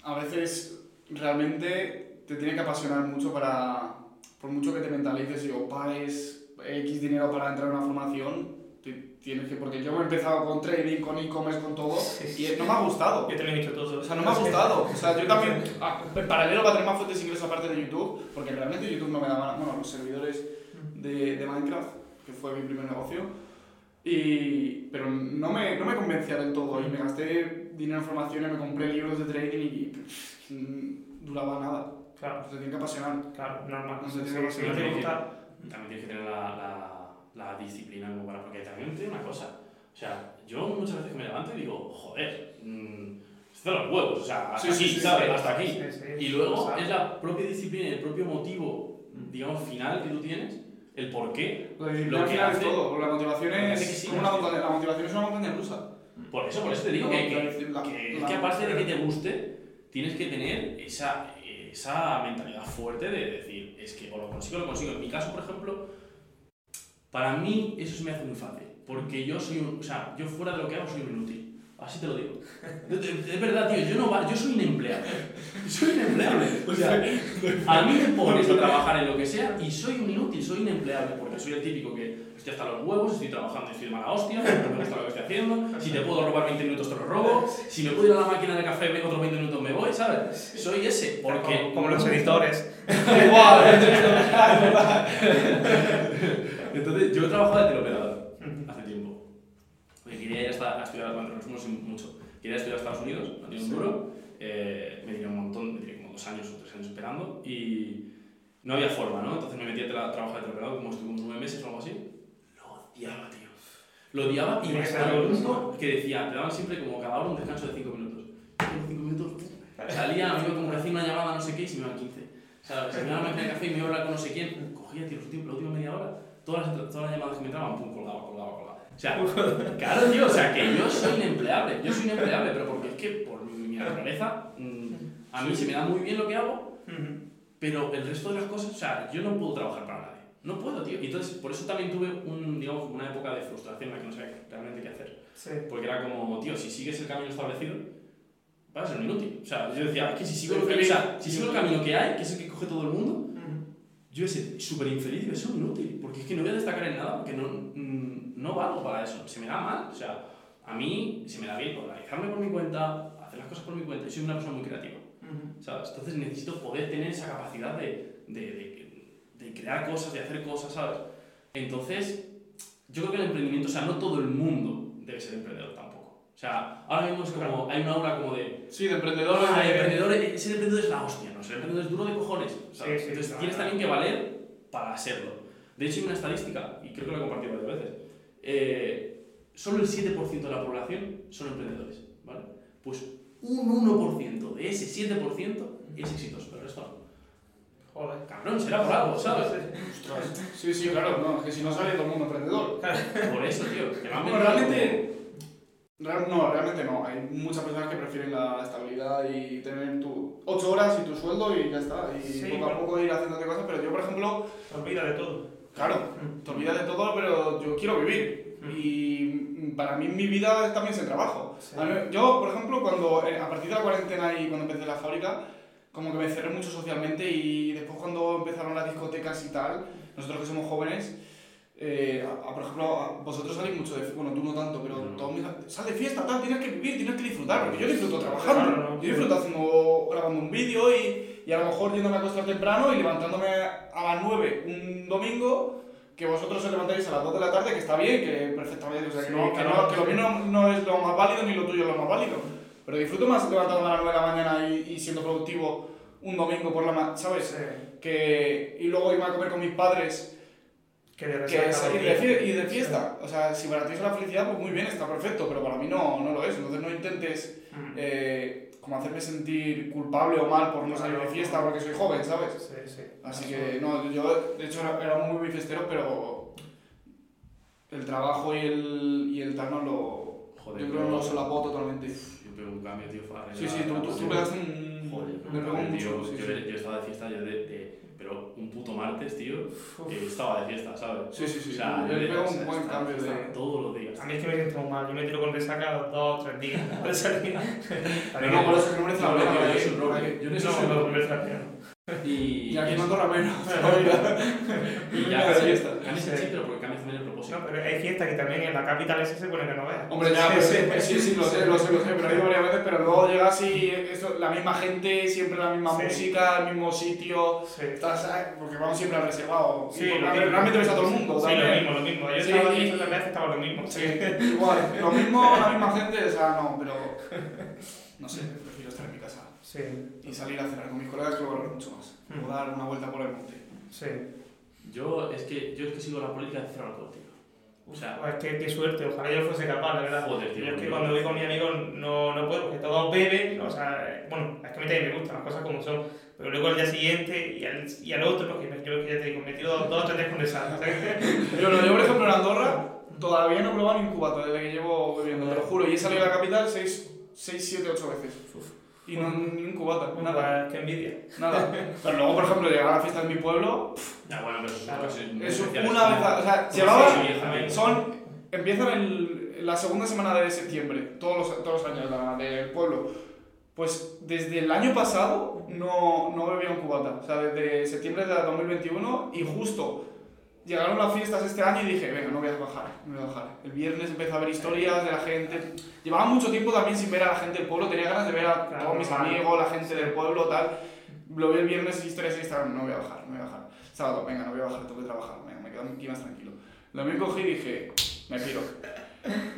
a veces realmente te tiene que apasionar mucho para, por mucho que te mentalices y o pagues X dinero para entrar a una formación, te- tienes que, porque yo he empezado con trading, con e-commerce, con todo, y no me ha gustado. Yo también he hecho todo. O sea, no me ha gustado. O sea, yo también, ah, en paralelo para tener más fuentes de ingresos aparte de YouTube, porque realmente YouTube no me daba, bueno, los servidores de, de Minecraft, que fue mi primer negocio, y, pero no me, no me convencía del todo y me gasté dinero en formaciones, me compré libros de trading y, pff, mm, duraba nada. Claro, Te tiene que apasionar. claro, normal. No se Sí, tiene sí, que te hacer. gusta, También tienes que tener la, la, la disciplina como para, porque también te digo una cosa. O sea, yo muchas veces que me levanto y digo, joder, mmm, de los huevos, o sea, hasta Sí, sí, aquí, sí, ¿sabes? sí. hasta aquí. Sí, sí, Y luego es la propia disciplina y el propio motivo, digamos, final que tú tienes, el por qué. Disciplina Lo que es hace- todo, la motivación es sí, como una montaña, la motivación es una montaña rusa. Por eso, por eso te digo que, la- que aparte de que te guste, tienes que tener esa, esa mentalidad fuerte de decir, es que o lo consigo o lo consigo. En mi caso, por ejemplo, para mí eso se me hace muy fácil, porque yo soy un, o sea, yo fuera de lo que hago soy un inútil. Así te lo digo. Es verdad, tío, yo no va- yo soy inempleable. Soy inempleable. O sea, a mí me pones a trabajar en lo que sea y soy un inútil, soy inempleable, porque soy el típico que estoy hasta los huevos, estoy trabajando y estoy de mala hostia, no me gusta lo que estoy haciendo, si te puedo robar 20 minutos te lo robo, si me puedo ir a la máquina de café otros 20 minutos me voy, ¿sabes? Soy ese, porque... como, como los editores. Entonces, yo he trabajado de teleoperador. Hasta, a estudiar, bueno, resumo sin mucho, quería estudiar a Estados Unidos, no tenía un duro, eh, me tiré un montón, me tiré como dos años o tres años esperando y no había forma, ¿no? Entonces me metí a tra- trabajar de teleoperador, como estuve nueve meses o algo así, lo odiaba, tío. Lo odiaba y Tiene hasta ser el punto que decía, te daban siempre como cada hora un descanso de cinco minutos. Con cinco minutos, salía, me iba como hacía una llamada no sé qué y se me iban 15. O sea, se me iba a la máquina de café y me iba a hablar con no sé quién, cogía, tío, la última media hora, todas las, todas las llamadas que me entraban, pum, colgaba, colgaba, colgaba. O sea, claro, tío, o sea, que yo soy inempleable, yo soy inempleable, pero porque es que por mi, naturaleza, mm, a mí se me da muy bien lo que hago, pero el resto de las cosas, o sea, yo no puedo trabajar para nadie. No puedo, tío. Y entonces, por eso también tuve un, digamos, una época de frustración en la que no sabía realmente qué hacer. Sí. Porque era como, tío, si sigues el camino establecido, vas a ser un inútil. O sea, yo decía, es que si sigo, el, Infeliz. o sea, si sigo el camino que hay, que es el que coge todo el mundo, yo voy a ser súper infeliz y voy a ser un inútil. Porque es que no voy a destacar en nada, porque no, mm, no valgo para eso. Se me da mal. O sea, a mí se me da bien organizarme por mi cuenta, hacer las cosas por mi cuenta. Y soy una persona muy creativa. ¿sabes? Entonces necesito poder tener esa capacidad de, de, de, de crear cosas, de hacer cosas, ¿sabes? Entonces, yo creo que el emprendimiento, o sea, no todo el mundo debe ser emprendedor tampoco. O sea, ahora mismo es como, hay una aura como de, Sí, de emprendedores. ah, de- emprendedor, es- ser emprendedor es la hostia, ¿no? Ser emprendedor es duro de cojones, ¿sabes? Sí, sí, Entonces claro. tienes también que valer para serlo. De hecho, hay una estadística, y creo que la he compartido varias veces, eh, solo el 7% de la población son emprendedores, ¿vale? Pues un 1% de ese 7% es exitoso, pero el resto no. Joder. Cabrón, será por algo, ¿sabes? Ostras. Sí, sí, claro, no, es que si no sale todo el mundo emprendedor. Por eso, tío. Que me han Bueno, realmente. real- no, realmente no. Hay muchas personas que prefieren la estabilidad y tener tu 8 horas y tu sueldo y ya está. Y Sí, poco a poco ir haciendo cosas. Pero yo, por ejemplo, olvida de todo. Claro, te olvidas de todo, pero yo quiero vivir. Y para mí mi vida también es el trabajo. Sí. Yo, por ejemplo, cuando eh, a partir de la cuarentena y cuando empecé la fábrica, como que me cerré mucho socialmente y después cuando empezaron las discotecas y tal, nosotros que somos jóvenes, eh, a- a- por ejemplo, a- vosotros salís mucho de bueno, tú no tanto, pero No. todos mis sal de fiesta, tal, tienes que vivir, tienes que disfrutar, porque yo disfruto trabajando, Claro, no, yo disfruto haciendo, grabando un vídeo y, y a lo mejor yéndome a acostar temprano y levantándome a las 9 un domingo, que vosotros os levantáis a las 2 de la tarde, que está bien, que perfectamente, o sea, que, Sí, no, que, no- que lo mío no, no es lo más válido ni lo tuyo es lo más válido. Pero disfruto más levantándome a las 9 de la mañana y, y siendo productivo un domingo por la mañana, ¿sabes? Sí. Que, y luego irme a comer con mis padres Que de que es los de, ir de fiesta. O sea, si para ti es la felicidad, pues muy bien, está perfecto, pero para mí no, no lo es. Entonces no intentes Mm. eh, como hacerme sentir culpable o mal por no salir de fiesta porque soy joven, ¿sabes? Sí, sí. Así que no, yo de hecho era, era muy fiestero, pero el trabajo y el, y el tal no lo... Joder, yo creo que no lo solapó totalmente. Yo pego un cambio, tío. fue Sí, sí, tú, tú, tú pegaste un... Joder, me pegó joder, mucho, tío, sí, yo, sí. yo estaba de fiesta, yo de, de- Pero un puto martes, tío, que estaba de fiesta, ¿sabes? Sí, sí, sí, O sea, yo le pego un buen cambio de... Todos los días. A mí es que me siento mal, yo me tiro con resaca dos o tres días. Pero no, por eso que no merece la No, pena. no, yo No, no, rock. me parece Y, Y aquí no Andorra menos. y ya pero también el propósito. No, pero hay fiestas que también en la capital ese se pone que no veas. Hombre, ya, Sí, pues, sí. sí, sí, sí, lo sé, lo sé, lo sé, pero he ido varias veces, pero luego llegas y eso, la misma gente, siempre la misma Sí. música, el mismo sitio, Sí. estás, porque vamos siempre al reservado. Sí, porque mismo. realmente ves a todo el mundo. Sí, también. lo mismo, lo mismo. Yo Sí, estaba aquí otras veces estaba lo mismo. Sí, igual, lo mismo, la misma gente, o sea, no, pero no sé, prefiero estar en mi casa Sí, y salir a cenar con mis colegas que lo valoro mucho más. O Mm. dar una vuelta por el monte. sí. Yo es que, yo es que sigo la política de cero alcohol, tío. O sea, Pues qué, qué suerte, ojalá yo fuese capaz, la verdad. Joder, tío, yo es que cuando voy con mi amigo no, no puedo, porque todos beben, o sea, bueno, es que a mí también me gustan las cosas como son, pero luego al día siguiente y al, y al otro, porque yo que ya te digo, me tiro dos, dos o tres días con esa. Yo, no, yo, por ejemplo, en Andorra todavía no he probado ni un cubato desde que llevo bebiendo, te lo juro, y he salido a la capital 6, 7, 8 veces. Y no ni un cubata, nada. Pues, qué envidia. Nada. Pero luego, por ejemplo, llegar a la fiesta de mi pueblo, ya bueno, pero es Claro. es especiales, una vez, a- o sea, como llevaba, son, empiezan el, la segunda semana de septiembre, todos los, todos los años, la del pueblo. Pues desde el año pasado no, no bebía un cubata, o sea, desde septiembre de 2021 y justo llegaron las fiestas este año y dije, venga, no voy a bajar, no voy a bajar. El viernes empecé a ver historias de la gente. Llevaba mucho tiempo también sin ver a la gente del pueblo, tenía ganas de ver a Claro, todos mis normal. amigos, la gente del pueblo, tal. Lo vi el viernes historias en Instagram, no voy a bajar, no voy a bajar. Sábado, venga, no voy a bajar, tengo que trabajar, venga, me quedo aquí más tranquilo. Lo mismo cogí y dije, me piro.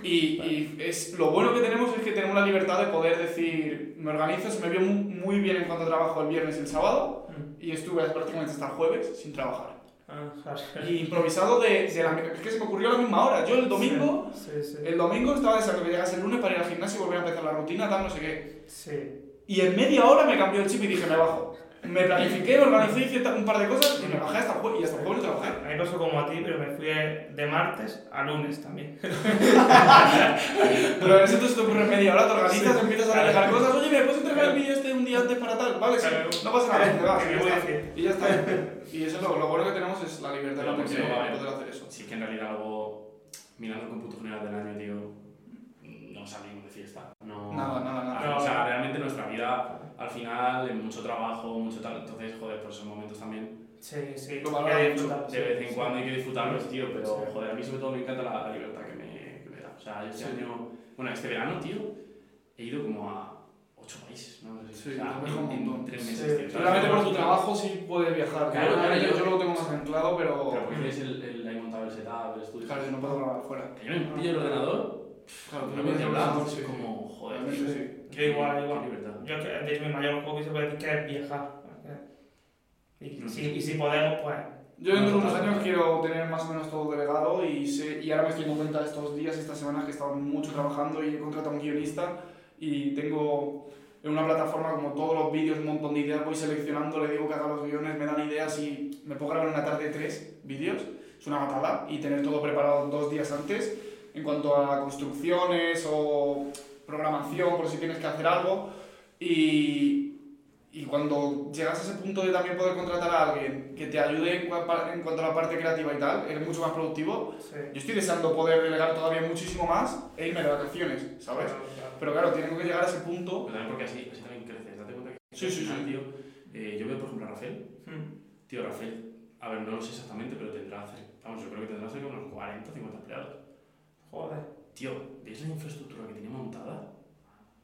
Y, y es, lo bueno que tenemos es que tenemos la libertad de poder decir, me organizo, se me vio muy, muy bien en cuanto a trabajo el viernes y el sábado, y estuve prácticamente hasta el jueves sin trabajar. Ah. Y improvisado de, de la, es que se me ocurrió a la misma hora. Yo el domingo, Sí, sí. el domingo estaba deseando que llegase el lunes para ir al gimnasio y volver a empezar la rutina, tal, no sé qué. Sí. Y en media hora me cambió el chip y dije, me bajo. Me planifiqué, me organicé, hice un par de cosas y me bajé hasta el jueves y hasta el jueves no trabajé. A mí pasó como a ti, pero me fui de martes a lunes también. Pero eso te ocurre en media hora, te organizas, empiezas a dejar cosas. Oye, ¿me puedes entregar el vídeo antes para tal? Vale, sí, Claro. no pasa nada, te vas. Que y ya. Y ya está. Y eso es lo, lo bueno que tenemos es la libertad de poder, hacer eso. Sí que en realidad algo, mirando el cómputo general del año, tío, no salimos de fiesta. No, Nada, nada, nada. O sea, realmente nuestra vida, al final, en mucho trabajo, mucho tal, entonces, joder, por esos momentos también, Sí, sí. Lo hay valoro que mucho. disfrutar, de sí, vez en sí. cuando hay que disfrutarlos, tío, pero, Sí. joder, a mí sobre todo me encanta la, la libertad que me, que me da. O sea, este Sí. año, bueno, este verano, tío, he ido como a ocho países, ¿no? Sí, o sea, en, en montón. tres Sí. meses. Seguramente por tu trabajo sí puedes viajar. Claro, Yo- claro, yo, yo- yo lo tengo más anclado, pero. Pero porque tienes el, el, ahí montado el setup, el estudio. Claro, yo no puedo grabar fuera. Que yo me pillo el ordenador, Claro, no tú me no a hablar, sí. como, joder, sí. Yo igual, igual. libertad. Yo, que, de hecho, mi mayor hobby se puede decir que es viajar. Y, No. si, y si podemos, pues. Yo dentro de unos años quiero tener más o menos todo delegado y, sé, y ahora me estoy dando cuenta estos días, estas semanas que he estado mucho trabajando y he contratado a un guionista y tengo en una plataforma como todos los vídeos, un montón de ideas, voy seleccionando, le digo que haga los guiones, me dan ideas y me puedo grabar en una tarde tres vídeos, es una matada y tener todo preparado dos días antes en cuanto a construcciones o programación por si tienes que hacer algo y, y cuando llegas a ese punto de también poder contratar a alguien que te ayude en cuanto a la parte creativa y tal, eres mucho más productivo. Sí. Yo estoy deseando poder delegar todavía muchísimo más e irme de vacaciones, ¿sabes? Claro, claro. Pero claro, tengo que llegar a ese punto. Pero también porque así, así también creces, date cuenta que Sí, sí, final, sí. tío, eh, yo veo por ejemplo a Rafael, Mm. tío, Rafael, a ver, no lo sé exactamente, pero tendrá, cer- vamos, yo creo que tendrá cerca de unos 40 50 empleados. Joder. Tío, ¿ves la infraestructura que tiene montada?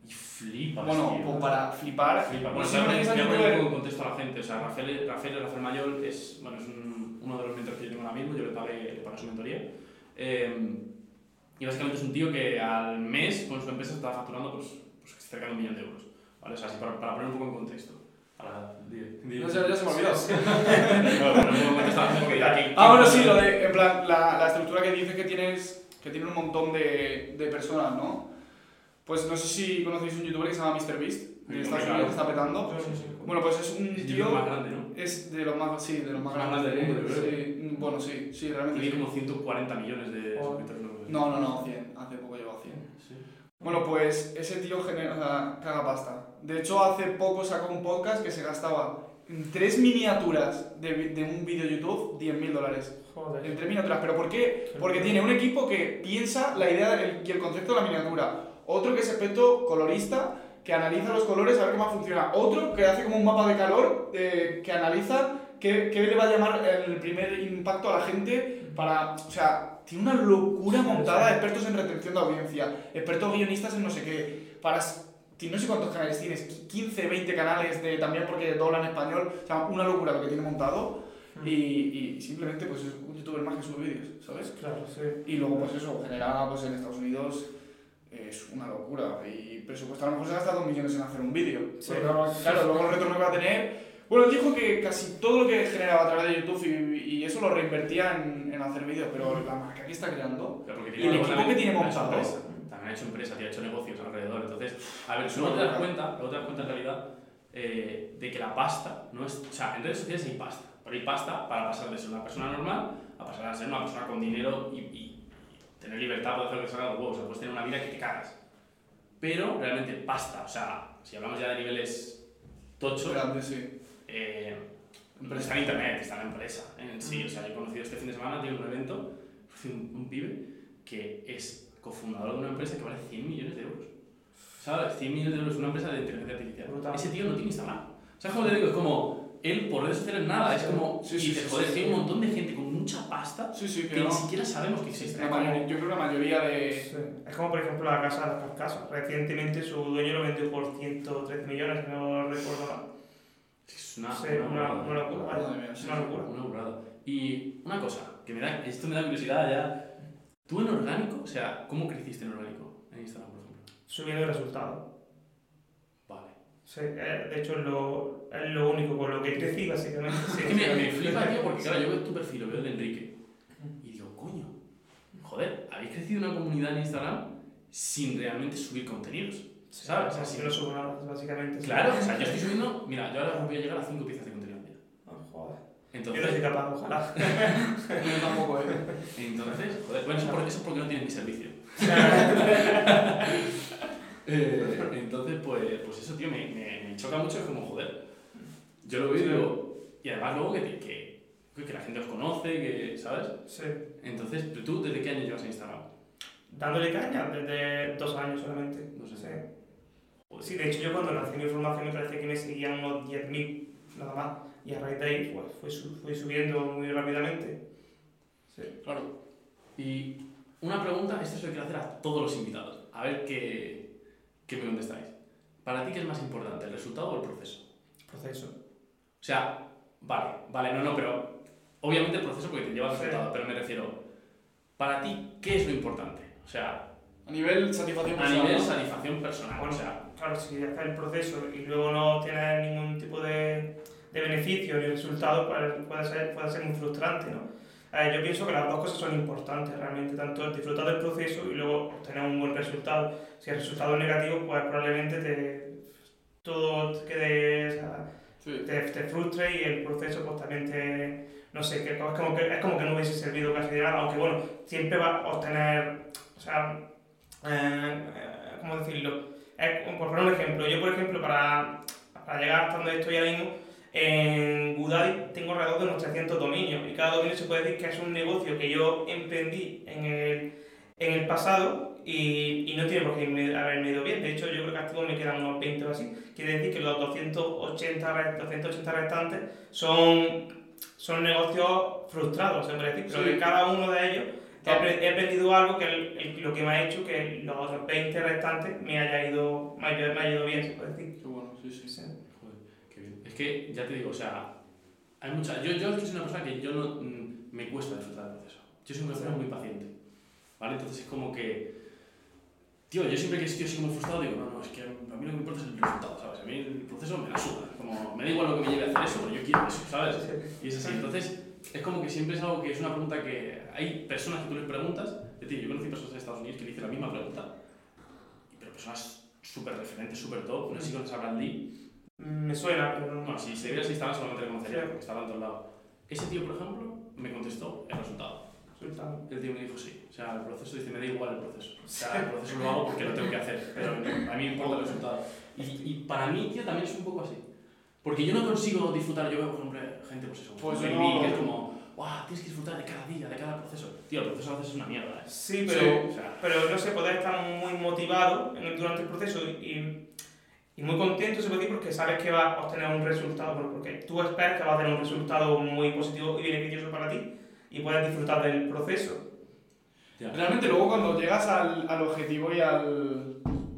y flipas. Bueno, tío. pues para flipar. Flipa. no Bueno, sé si voy a conocéis al poner un contexto a la gente. O sea, Rafael, Rafael, Rafael Mayol es, bueno, es un- uno de los mentores que yo tengo ahora mismo. Yo le pagué, le pagué su mentoría. Eh, y básicamente es un tío que al mes con su empresa está facturando pues, pues cerca de un millón de euros. ¿Vale? O sea, así para, para poner un poco en contexto. Para, di- di- No sé, ya se me olvidó. En Ah, bueno, sí, lo de, en plan, la, la estructura que dice que tienes, que tiene un montón de, de personas, ¿no? Pues no sé si conocéis un youtuber que se llama MrBeast, Sí, Estados claro. Unidos, que está petando. Sí, sí, sí. Bueno, pues es un tío, más grande, ¿no? es de los más, sí, de los más Más grandes grande del mundo. Sí, bueno, sí, sí, realmente Tiene sí. como 140 millones de Oh. suscriptores. ¿No? No, no, no, 100, hace poco llegó a 100. Sí. Bueno, pues ese tío genera, o sea, caga pasta. De hecho, hace poco sacó un podcast que se gastaba en tres miniaturas de, de un vídeo YouTube 10.000 dólares. Joder. En tres miniaturas. ¿Pero por qué? Porque tiene un equipo que piensa la idea del- y el concepto de la miniatura. Otro que es experto colorista, que analiza los colores a ver qué más funciona. Otro que hace como un mapa de calor, eh, que analiza qué, qué le va a llamar el primer impacto a la gente para... O sea, tiene una locura montada, expertos en retención de audiencia, expertos guionistas en no sé qué, para... No sé cuántos canales tienes, 15, 20 canales de, también porque doblan español, o sea, una locura lo que tiene montado y, y simplemente pues es un youtuber más que sube vídeos, ¿sabes? Claro, sí. Y luego, pues eso, genera pues en Estados Unidos es una locura. Y presupuesto a lo mejor se gasta 2 millones en hacer un vídeo. Sí. Pero, claro, luego el retorno que va a tener. Bueno, dijo que casi todo lo que generaba a través de YouTube y, y eso lo reinvertía en, en hacer vídeos, pero la marca que está creando. Y el equipo también que tiene montado. También ha hecho empresa, tío, ha hecho negocios alrededor. Entonces, a ver, luego una te das cuenta, luego te das cuenta en realidad eh, de que la pasta no es. O sea, en redes sociales hay pasta. Pero hay pasta para pasar de ser una persona normal a pasar a ser una persona con dinero y, y tener libertad para hacer lo que salga de los huevos. O sea, puedes tener una vida que te cagas. Pero realmente pasta, o sea, si hablamos ya de niveles tochos, Grande, sí. Eh, no está en internet, está en la empresa en sí. O sea, yo he conocido este fin de semana, tiene un evento, un, un pibe que es cofundador de una empresa que vale 100 millones de euros. ¿Sabes? 100 millones de euros, una empresa de inteligencia artificial. Brutal. Ese tío no tiene Instagram. ¿Sabes cómo te digo? Es como, él por redes sociales nada, es como, Sí, y sí, sí, joder, sí, que hay un montón de gente con mucha pasta Sí, sí, que no. ni siquiera sabemos que existe. Yo creo que la mayoría de. Sí. Es como por ejemplo la casa de las carcasas. Recientemente su dueño lo vendió por 113 millones, no recuerdo mal. Es una, Sí, una una, una locura. Una locura. Una burrada. Y una cosa, que me da, esto me da curiosidad ya. ¿Tú en orgánico? O sea, ¿cómo creciste en orgánico? En Instagram, por ejemplo. Subiendo el resultado. Vale. Sí, eh, de hecho es lo, es lo único con lo que crecí básicamente. Sí, Es que me, me flipa, tío, porque claro, yo veo tu perfil, lo veo el de Enrique. Y digo, coño, joder, habéis crecido una comunidad en Instagram sin realmente subir contenidos. ¿Sabes? O sea, Así si no subo nada, básicamente. sí. Claro, o sea, yo estoy subiendo, mira, yo ahora voy a llegar a 5 piezas de contenido al día. Ah, joder. Yo no soy Entonces, capaz, ojalá. Yo tampoco, ¿eh? entonces, joder, bueno, eso es porque, eso es porque no tienen mi servicio. Eh, entonces, pues, pues eso, tío, me, me, me choca mucho, es como, joder, yo lo veo y digo, y además luego que, que, que la gente os conoce, que, ¿sabes? Sí. Entonces, ¿pero ¿tú desde qué año llevas a Instagram? Dándole caña desde dos años solamente. No sé. Sí. Sí, de hecho yo cuando lancé mi información me parece que me seguían unos 10.000 nada más. Y a raíz de ahí pues, fue, su- fue subiendo muy rápidamente. Sí. Claro. Y una pregunta, esto se lo quiero hacer a todos los invitados, a ver qué, qué me contestáis. ¿Para ti qué es más importante, el resultado o el proceso? Proceso. O sea, vale, vale, no, no, pero obviamente el proceso porque te lleva al Sí. resultado, pero me refiero, para ti, ¿qué es lo importante? O sea, A nivel satisfacción a personal. nivel ¿no? satisfacción personal, Bueno, o sea, Claro, si haces el proceso y luego no tienes ningún tipo de, de beneficio ni resultado, pues puede ser, puede ser muy frustrante, ¿no? Eh, yo pienso que las dos cosas son importantes realmente, tanto el disfrutar del proceso y luego obtener un buen resultado. Si el resultado es negativo, pues probablemente te, todo te quede, o sea, Sí. te, te frustre y el proceso pues también te, no sé, que es como que, es como que no hubiese servido casi de nada, aunque bueno, siempre va a obtener, o sea, eh, eh, ¿cómo decirlo? Por poner un ejemplo, yo por ejemplo para, para llegar hasta donde estoy ahora mismo, en GoDaddy tengo alrededor de unos 300 dominios y cada dominio se puede decir que es un negocio que yo emprendí en el, en el pasado y, y no tiene por qué haberme ido bien. De hecho, yo creo que activo me quedan unos 20 o así. Quiere decir que los 280, re- 280 restantes son, son negocios frustrados, se puede decir, pero Sí. de cada uno de ellos he, apre- he aprendido algo que el- el- lo que me ha hecho que los otros 20 restantes me haya ido, me haya, me haya ido bien, se puede decir. Qué bueno, sí, sí. Sí. Joder, qué bien. Es que, ya te digo, o sea, hay mucha... Yo, yo es que soy una persona que yo no... mm, me cuesta disfrutar del proceso. Yo soy una persona muy paciente, ¿vale? Entonces es como que... Tío, yo siempre que estoy así como frustrado digo, no, no, es que a mí lo que me importa es el resultado, ¿sabes? A mí el proceso me la suda. Como, me da igual lo que me lleve a hacer eso, pero yo quiero eso, ¿sabes? Y es así. Entonces, es como que siempre es algo que es una pregunta que hay personas que tú les preguntas. Es decir, yo conocí personas en Estados Unidos que le hicieron la misma pregunta, pero personas súper referentes, súper top. No sé si conoces a Brad Lee. Me suena, pero no. Bueno, si se viera ese Instagram solamente le conocería porque estaba en todos lados. Ese tío, por ejemplo, me contestó el resultado. Resultado. El tío me dijo sí. O sea, el proceso dice, me da igual el proceso. O sea, el proceso lo hago porque lo tengo que hacer, pero a mí me importa el resultado. Y, y para mí, tío, también es un poco así. Porque yo no consigo disfrutar, yo veo, por ejemplo, gente, pues eso, Pues no- que es como, wow, tienes que disfrutar de cada día, de cada proceso. Tío, el proceso a veces es una mierda, ¿eh? Sí, pero, O sea, pero no sé, poder estar muy motivado en el- durante el proceso y, y muy contento, se puede decir, porque sabes que vas a obtener un resultado, bueno, porque tú esperas que vas a tener un resultado muy positivo y beneficioso para ti y puedes disfrutar del proceso. ya. Realmente luego cuando llegas al, al objetivo y al,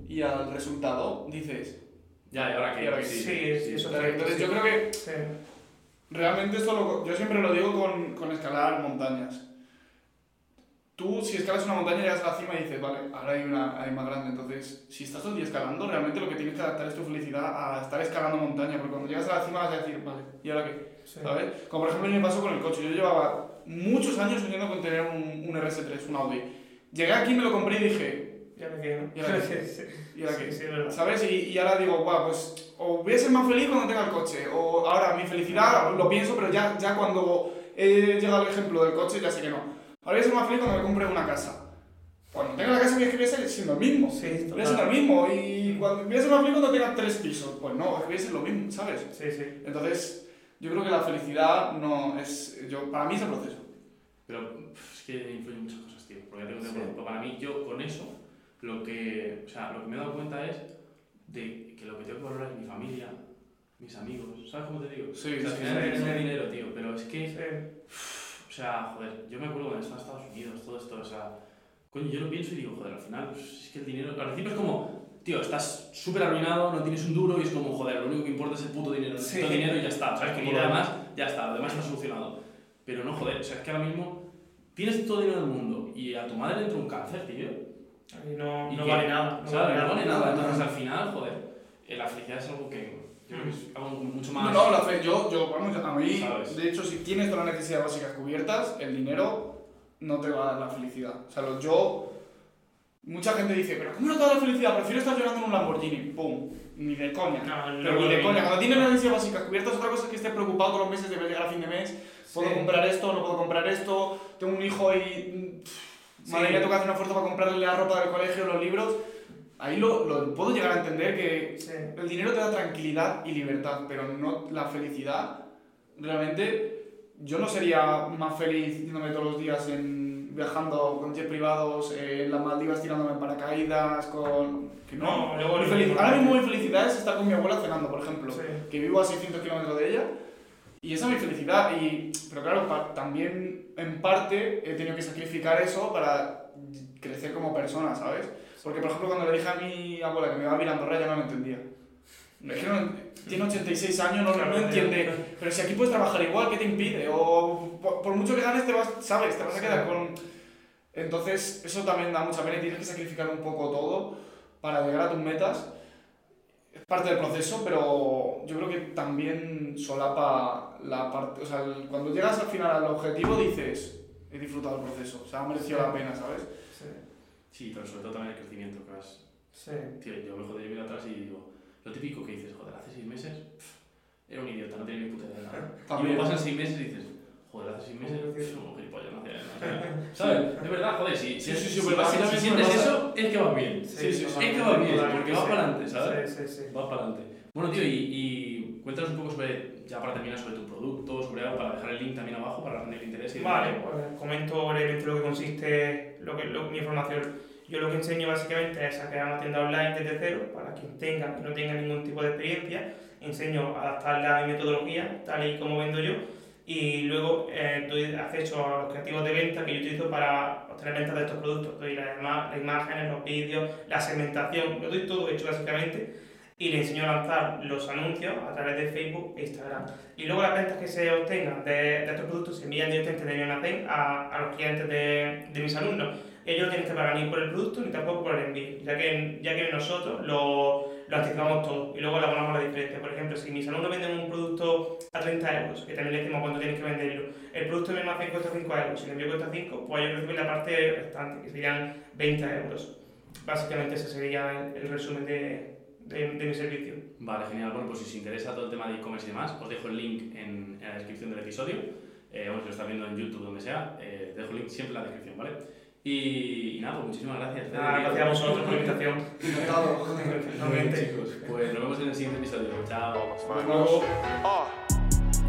y al resultado, dices... Ya, y ahora que. Y ahora que Sí, es- eso es Entonces sí. yo creo que Sí. Realmente esto lo- yo siempre lo digo con, con escalar montañas. Tú si escalas una montaña llegas a la cima y dices, vale, ahora hay una hay más grande. Entonces, si estás todo el día escalando, realmente lo que tienes que adaptar es tu felicidad a estar escalando montaña. Porque cuando llegas a la cima vas a decir, vale, ¿y ahora qué? Sí. ¿Sabes? Como por ejemplo me pasó con el coche. Yo llevaba muchos años soñando con tener un, un RS3, un Audi. Llegué aquí, me lo compré y dije, Ya me quedo. ¿Y ahora qué? Sí, sí. ¿y ahora Sí, qué? sí, es verdad. ¿Sabes? Y, y ahora digo, guau, pues o voy a ser más feliz cuando tenga el coche. O ahora mi felicidad lo pienso, pero ya, ya cuando he llegado al ejemplo del coche ya sé que no. Ahora voy a ser más feliz cuando me compre una casa. Cuando tenga la casa voy a seguir siendo el mismo. Sí, Voy a ser el mismo. Y cuando, voy a ser más feliz cuando tenga tres pisos. Pues no, es que voy a ser lo mismo, ¿sabes? Sí, sí. Entonces, yo creo que la felicidad no es... Yo, para mí es el proceso. Pero es que influyen muchas cosas, tío. Porque ya tengo Sí. tiempo. Pero para mí, yo con eso, lo que, o sea, lo que me he dado cuenta es de que lo que tengo que valorar es mi familia, mis amigos. ¿Sabes cómo te digo? Sí, o sea, sí, al final sí, sí. dinero, tío. Pero es que, o sea, joder, yo me acuerdo cuando estaba en Estados Unidos, todo esto, o sea, coño, yo lo pienso y digo, joder, al final, pues, es que el dinero, al principio es como, tío, estás súper arruinado, no tienes un duro y es como, joder, lo único que importa es el puto dinero, necesito dinero y ya está, ¿sabes? Como lo demás, ya está, lo demás está solucionado. Pero no, joder, o sea, es que ahora mismo tienes todo el dinero del mundo y a tu madre le entra un cáncer, tío. No, ¿Y no qué? vale nada. O sea, no vale nada. no. Entonces, al final, joder, eh, la felicidad es algo que yo creo que es algo mucho más. No, no, la fe, yo, yo, vamos, a mí, ¿Sabes? de hecho, si tienes todas las necesidades básicas cubiertas, el dinero no te va a dar la felicidad. O sea, lo- yo, mucha gente dice, pero ¿cómo no te da la felicidad? Prefiero estar llorando en un Lamborghini. ¡Pum! Ni de coña. No, pero no, ni de no, coña. no. Cuando tienes las necesidades básicas cubiertas, otra cosa es que estés preocupado todos los meses de ver llegar a fin de mes. ¿Puedo Sí. comprar esto? ¿No puedo comprar esto? Tengo un hijo y... pff, Madre Sí. mía, tengo que hacer un esfuerzo para comprarle la ropa del colegio, los libros. Ahí lo, lo puedo llegar a entender que Sí. el dinero te da tranquilidad y libertad, pero no la felicidad. Realmente, yo no sería más feliz yéndome todos los días en, viajando con jet privados, eh, en las Maldivas tirándome en paracaídas, con... Que no, importante. Ahora mismo mi felicidad es estar con mi abuela cenando, por ejemplo, Sí. que vivo a 600 kilómetros de ella, y esa es mi felicidad. Y, pero claro, también en parte he tenido que sacrificar eso para crecer como persona, ¿sabes? Porque, por ejemplo, cuando le dije a mi abuela que me iba a vivir a Andorra, ya no lo entendía. Que no, tiene 86 años, no, no Claro, entiende. Pero si aquí puedes trabajar igual, ¿qué te impide? O por, por mucho que ganes, te vas, ¿sabes? Te vas a Sí. quedar con... Entonces, eso también da mucha pena y tienes que sacrificar un poco todo para llegar a tus metas. Es parte del proceso, pero yo creo que también solapa la parte... O sea, el- cuando llegas al final al objetivo dices, he disfrutado del proceso, o sea, ha merecido Sí. la pena, ¿sabes? Sí. Sí, pero sobre todo también el crecimiento, que vas. Sí. Tío, yo me joder, yo atrás y digo, lo típico que dices, joder, hace seis meses pff, era un idiota, no tenía ni puta idea de nada. Y luego pasan seis meses y dices, joder, hace seis meses pff, un gilipollas, no hacía nada. ¿Sabes? Es verdad, joder, si, Sí, si, sí, sí, si, si sientes me eso, es que vas bien. Sí, sí, Es que vas bien, porque vas para adelante, ¿sabes? Sí, sí, sí. Vas para adelante. Bueno, tío, y, y cuéntanos un poco sobre, ya para terminar, sobre tu producto, sobre algo, para dejar el link también abajo para la gente que le interese. Vale, pues comento brevemente lo que consiste lo que, lo- mi formación. Yo lo que enseño básicamente es a crear una tienda online desde cero, para quien tenga y no tenga ningún tipo de experiencia. Enseño a adaptarla a mi metodología, tal y como vendo yo. y luego eh, doy acceso a los creativos de venta que yo utilizo para obtener ventas de estos productos. Doy las, las imágenes, los vídeos, la segmentación, lo doy todo hecho básicamente y le enseño a lanzar los anuncios a través de Facebook e Instagram. Y luego las ventas que se obtengan de, de estos productos se envían directamente de Neonacen a, a los clientes de, de, mis alumnos. Ellos no tienen que pagar ni por el producto ni tampoco por el envío, ya que, ya que nosotros lo, lo anticipamos todo y luego le abonamos la diferencia. Por ejemplo, si mis alumnos venden un producto a 30 euros, que también le decimos cuánto tienen que venderlo, el producto de Neonacen cuesta 5 euros, si el envío cuesta 5, pues ellos reciben la parte restante, que serían 20 euros. Básicamente ese sería el, el resumen de, de, de, mi servicio. Vale, genial. Bueno, pues si os interesa todo el tema de e-commerce y demás, os dejo el link en, en la descripción del episodio. Eh, bueno, si lo estás viendo en YouTube, donde sea, eh, te dejo el link siempre en la descripción, ¿vale? Y, y nada, pues muchísimas gracias. Ah, gracias a vosotros por la invitación. Encantado. chicos. Pues nos vemos en el siguiente episodio. Chao. Hasta luego.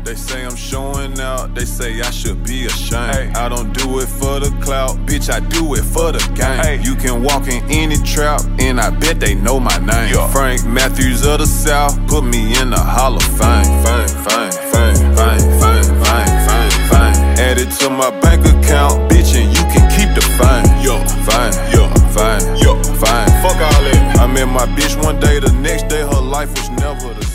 They say I'm showing out, they say I should be ashamed. Hey. I don't do it for the clout, bitch, I do it for the game. Hey. You can walk in any trap, and I bet they know my name. Yeah. Frank Matthews of the South put me in the Hall of Fame. Fame, fame, fame, fame, fame, fame, fame, fame. Add it to my bank account, bitch, and you can keep the fame. Yo, fame, yo, fame, yo, fame. Fuck all that. I met my bitch one day, the next day her life was never the same.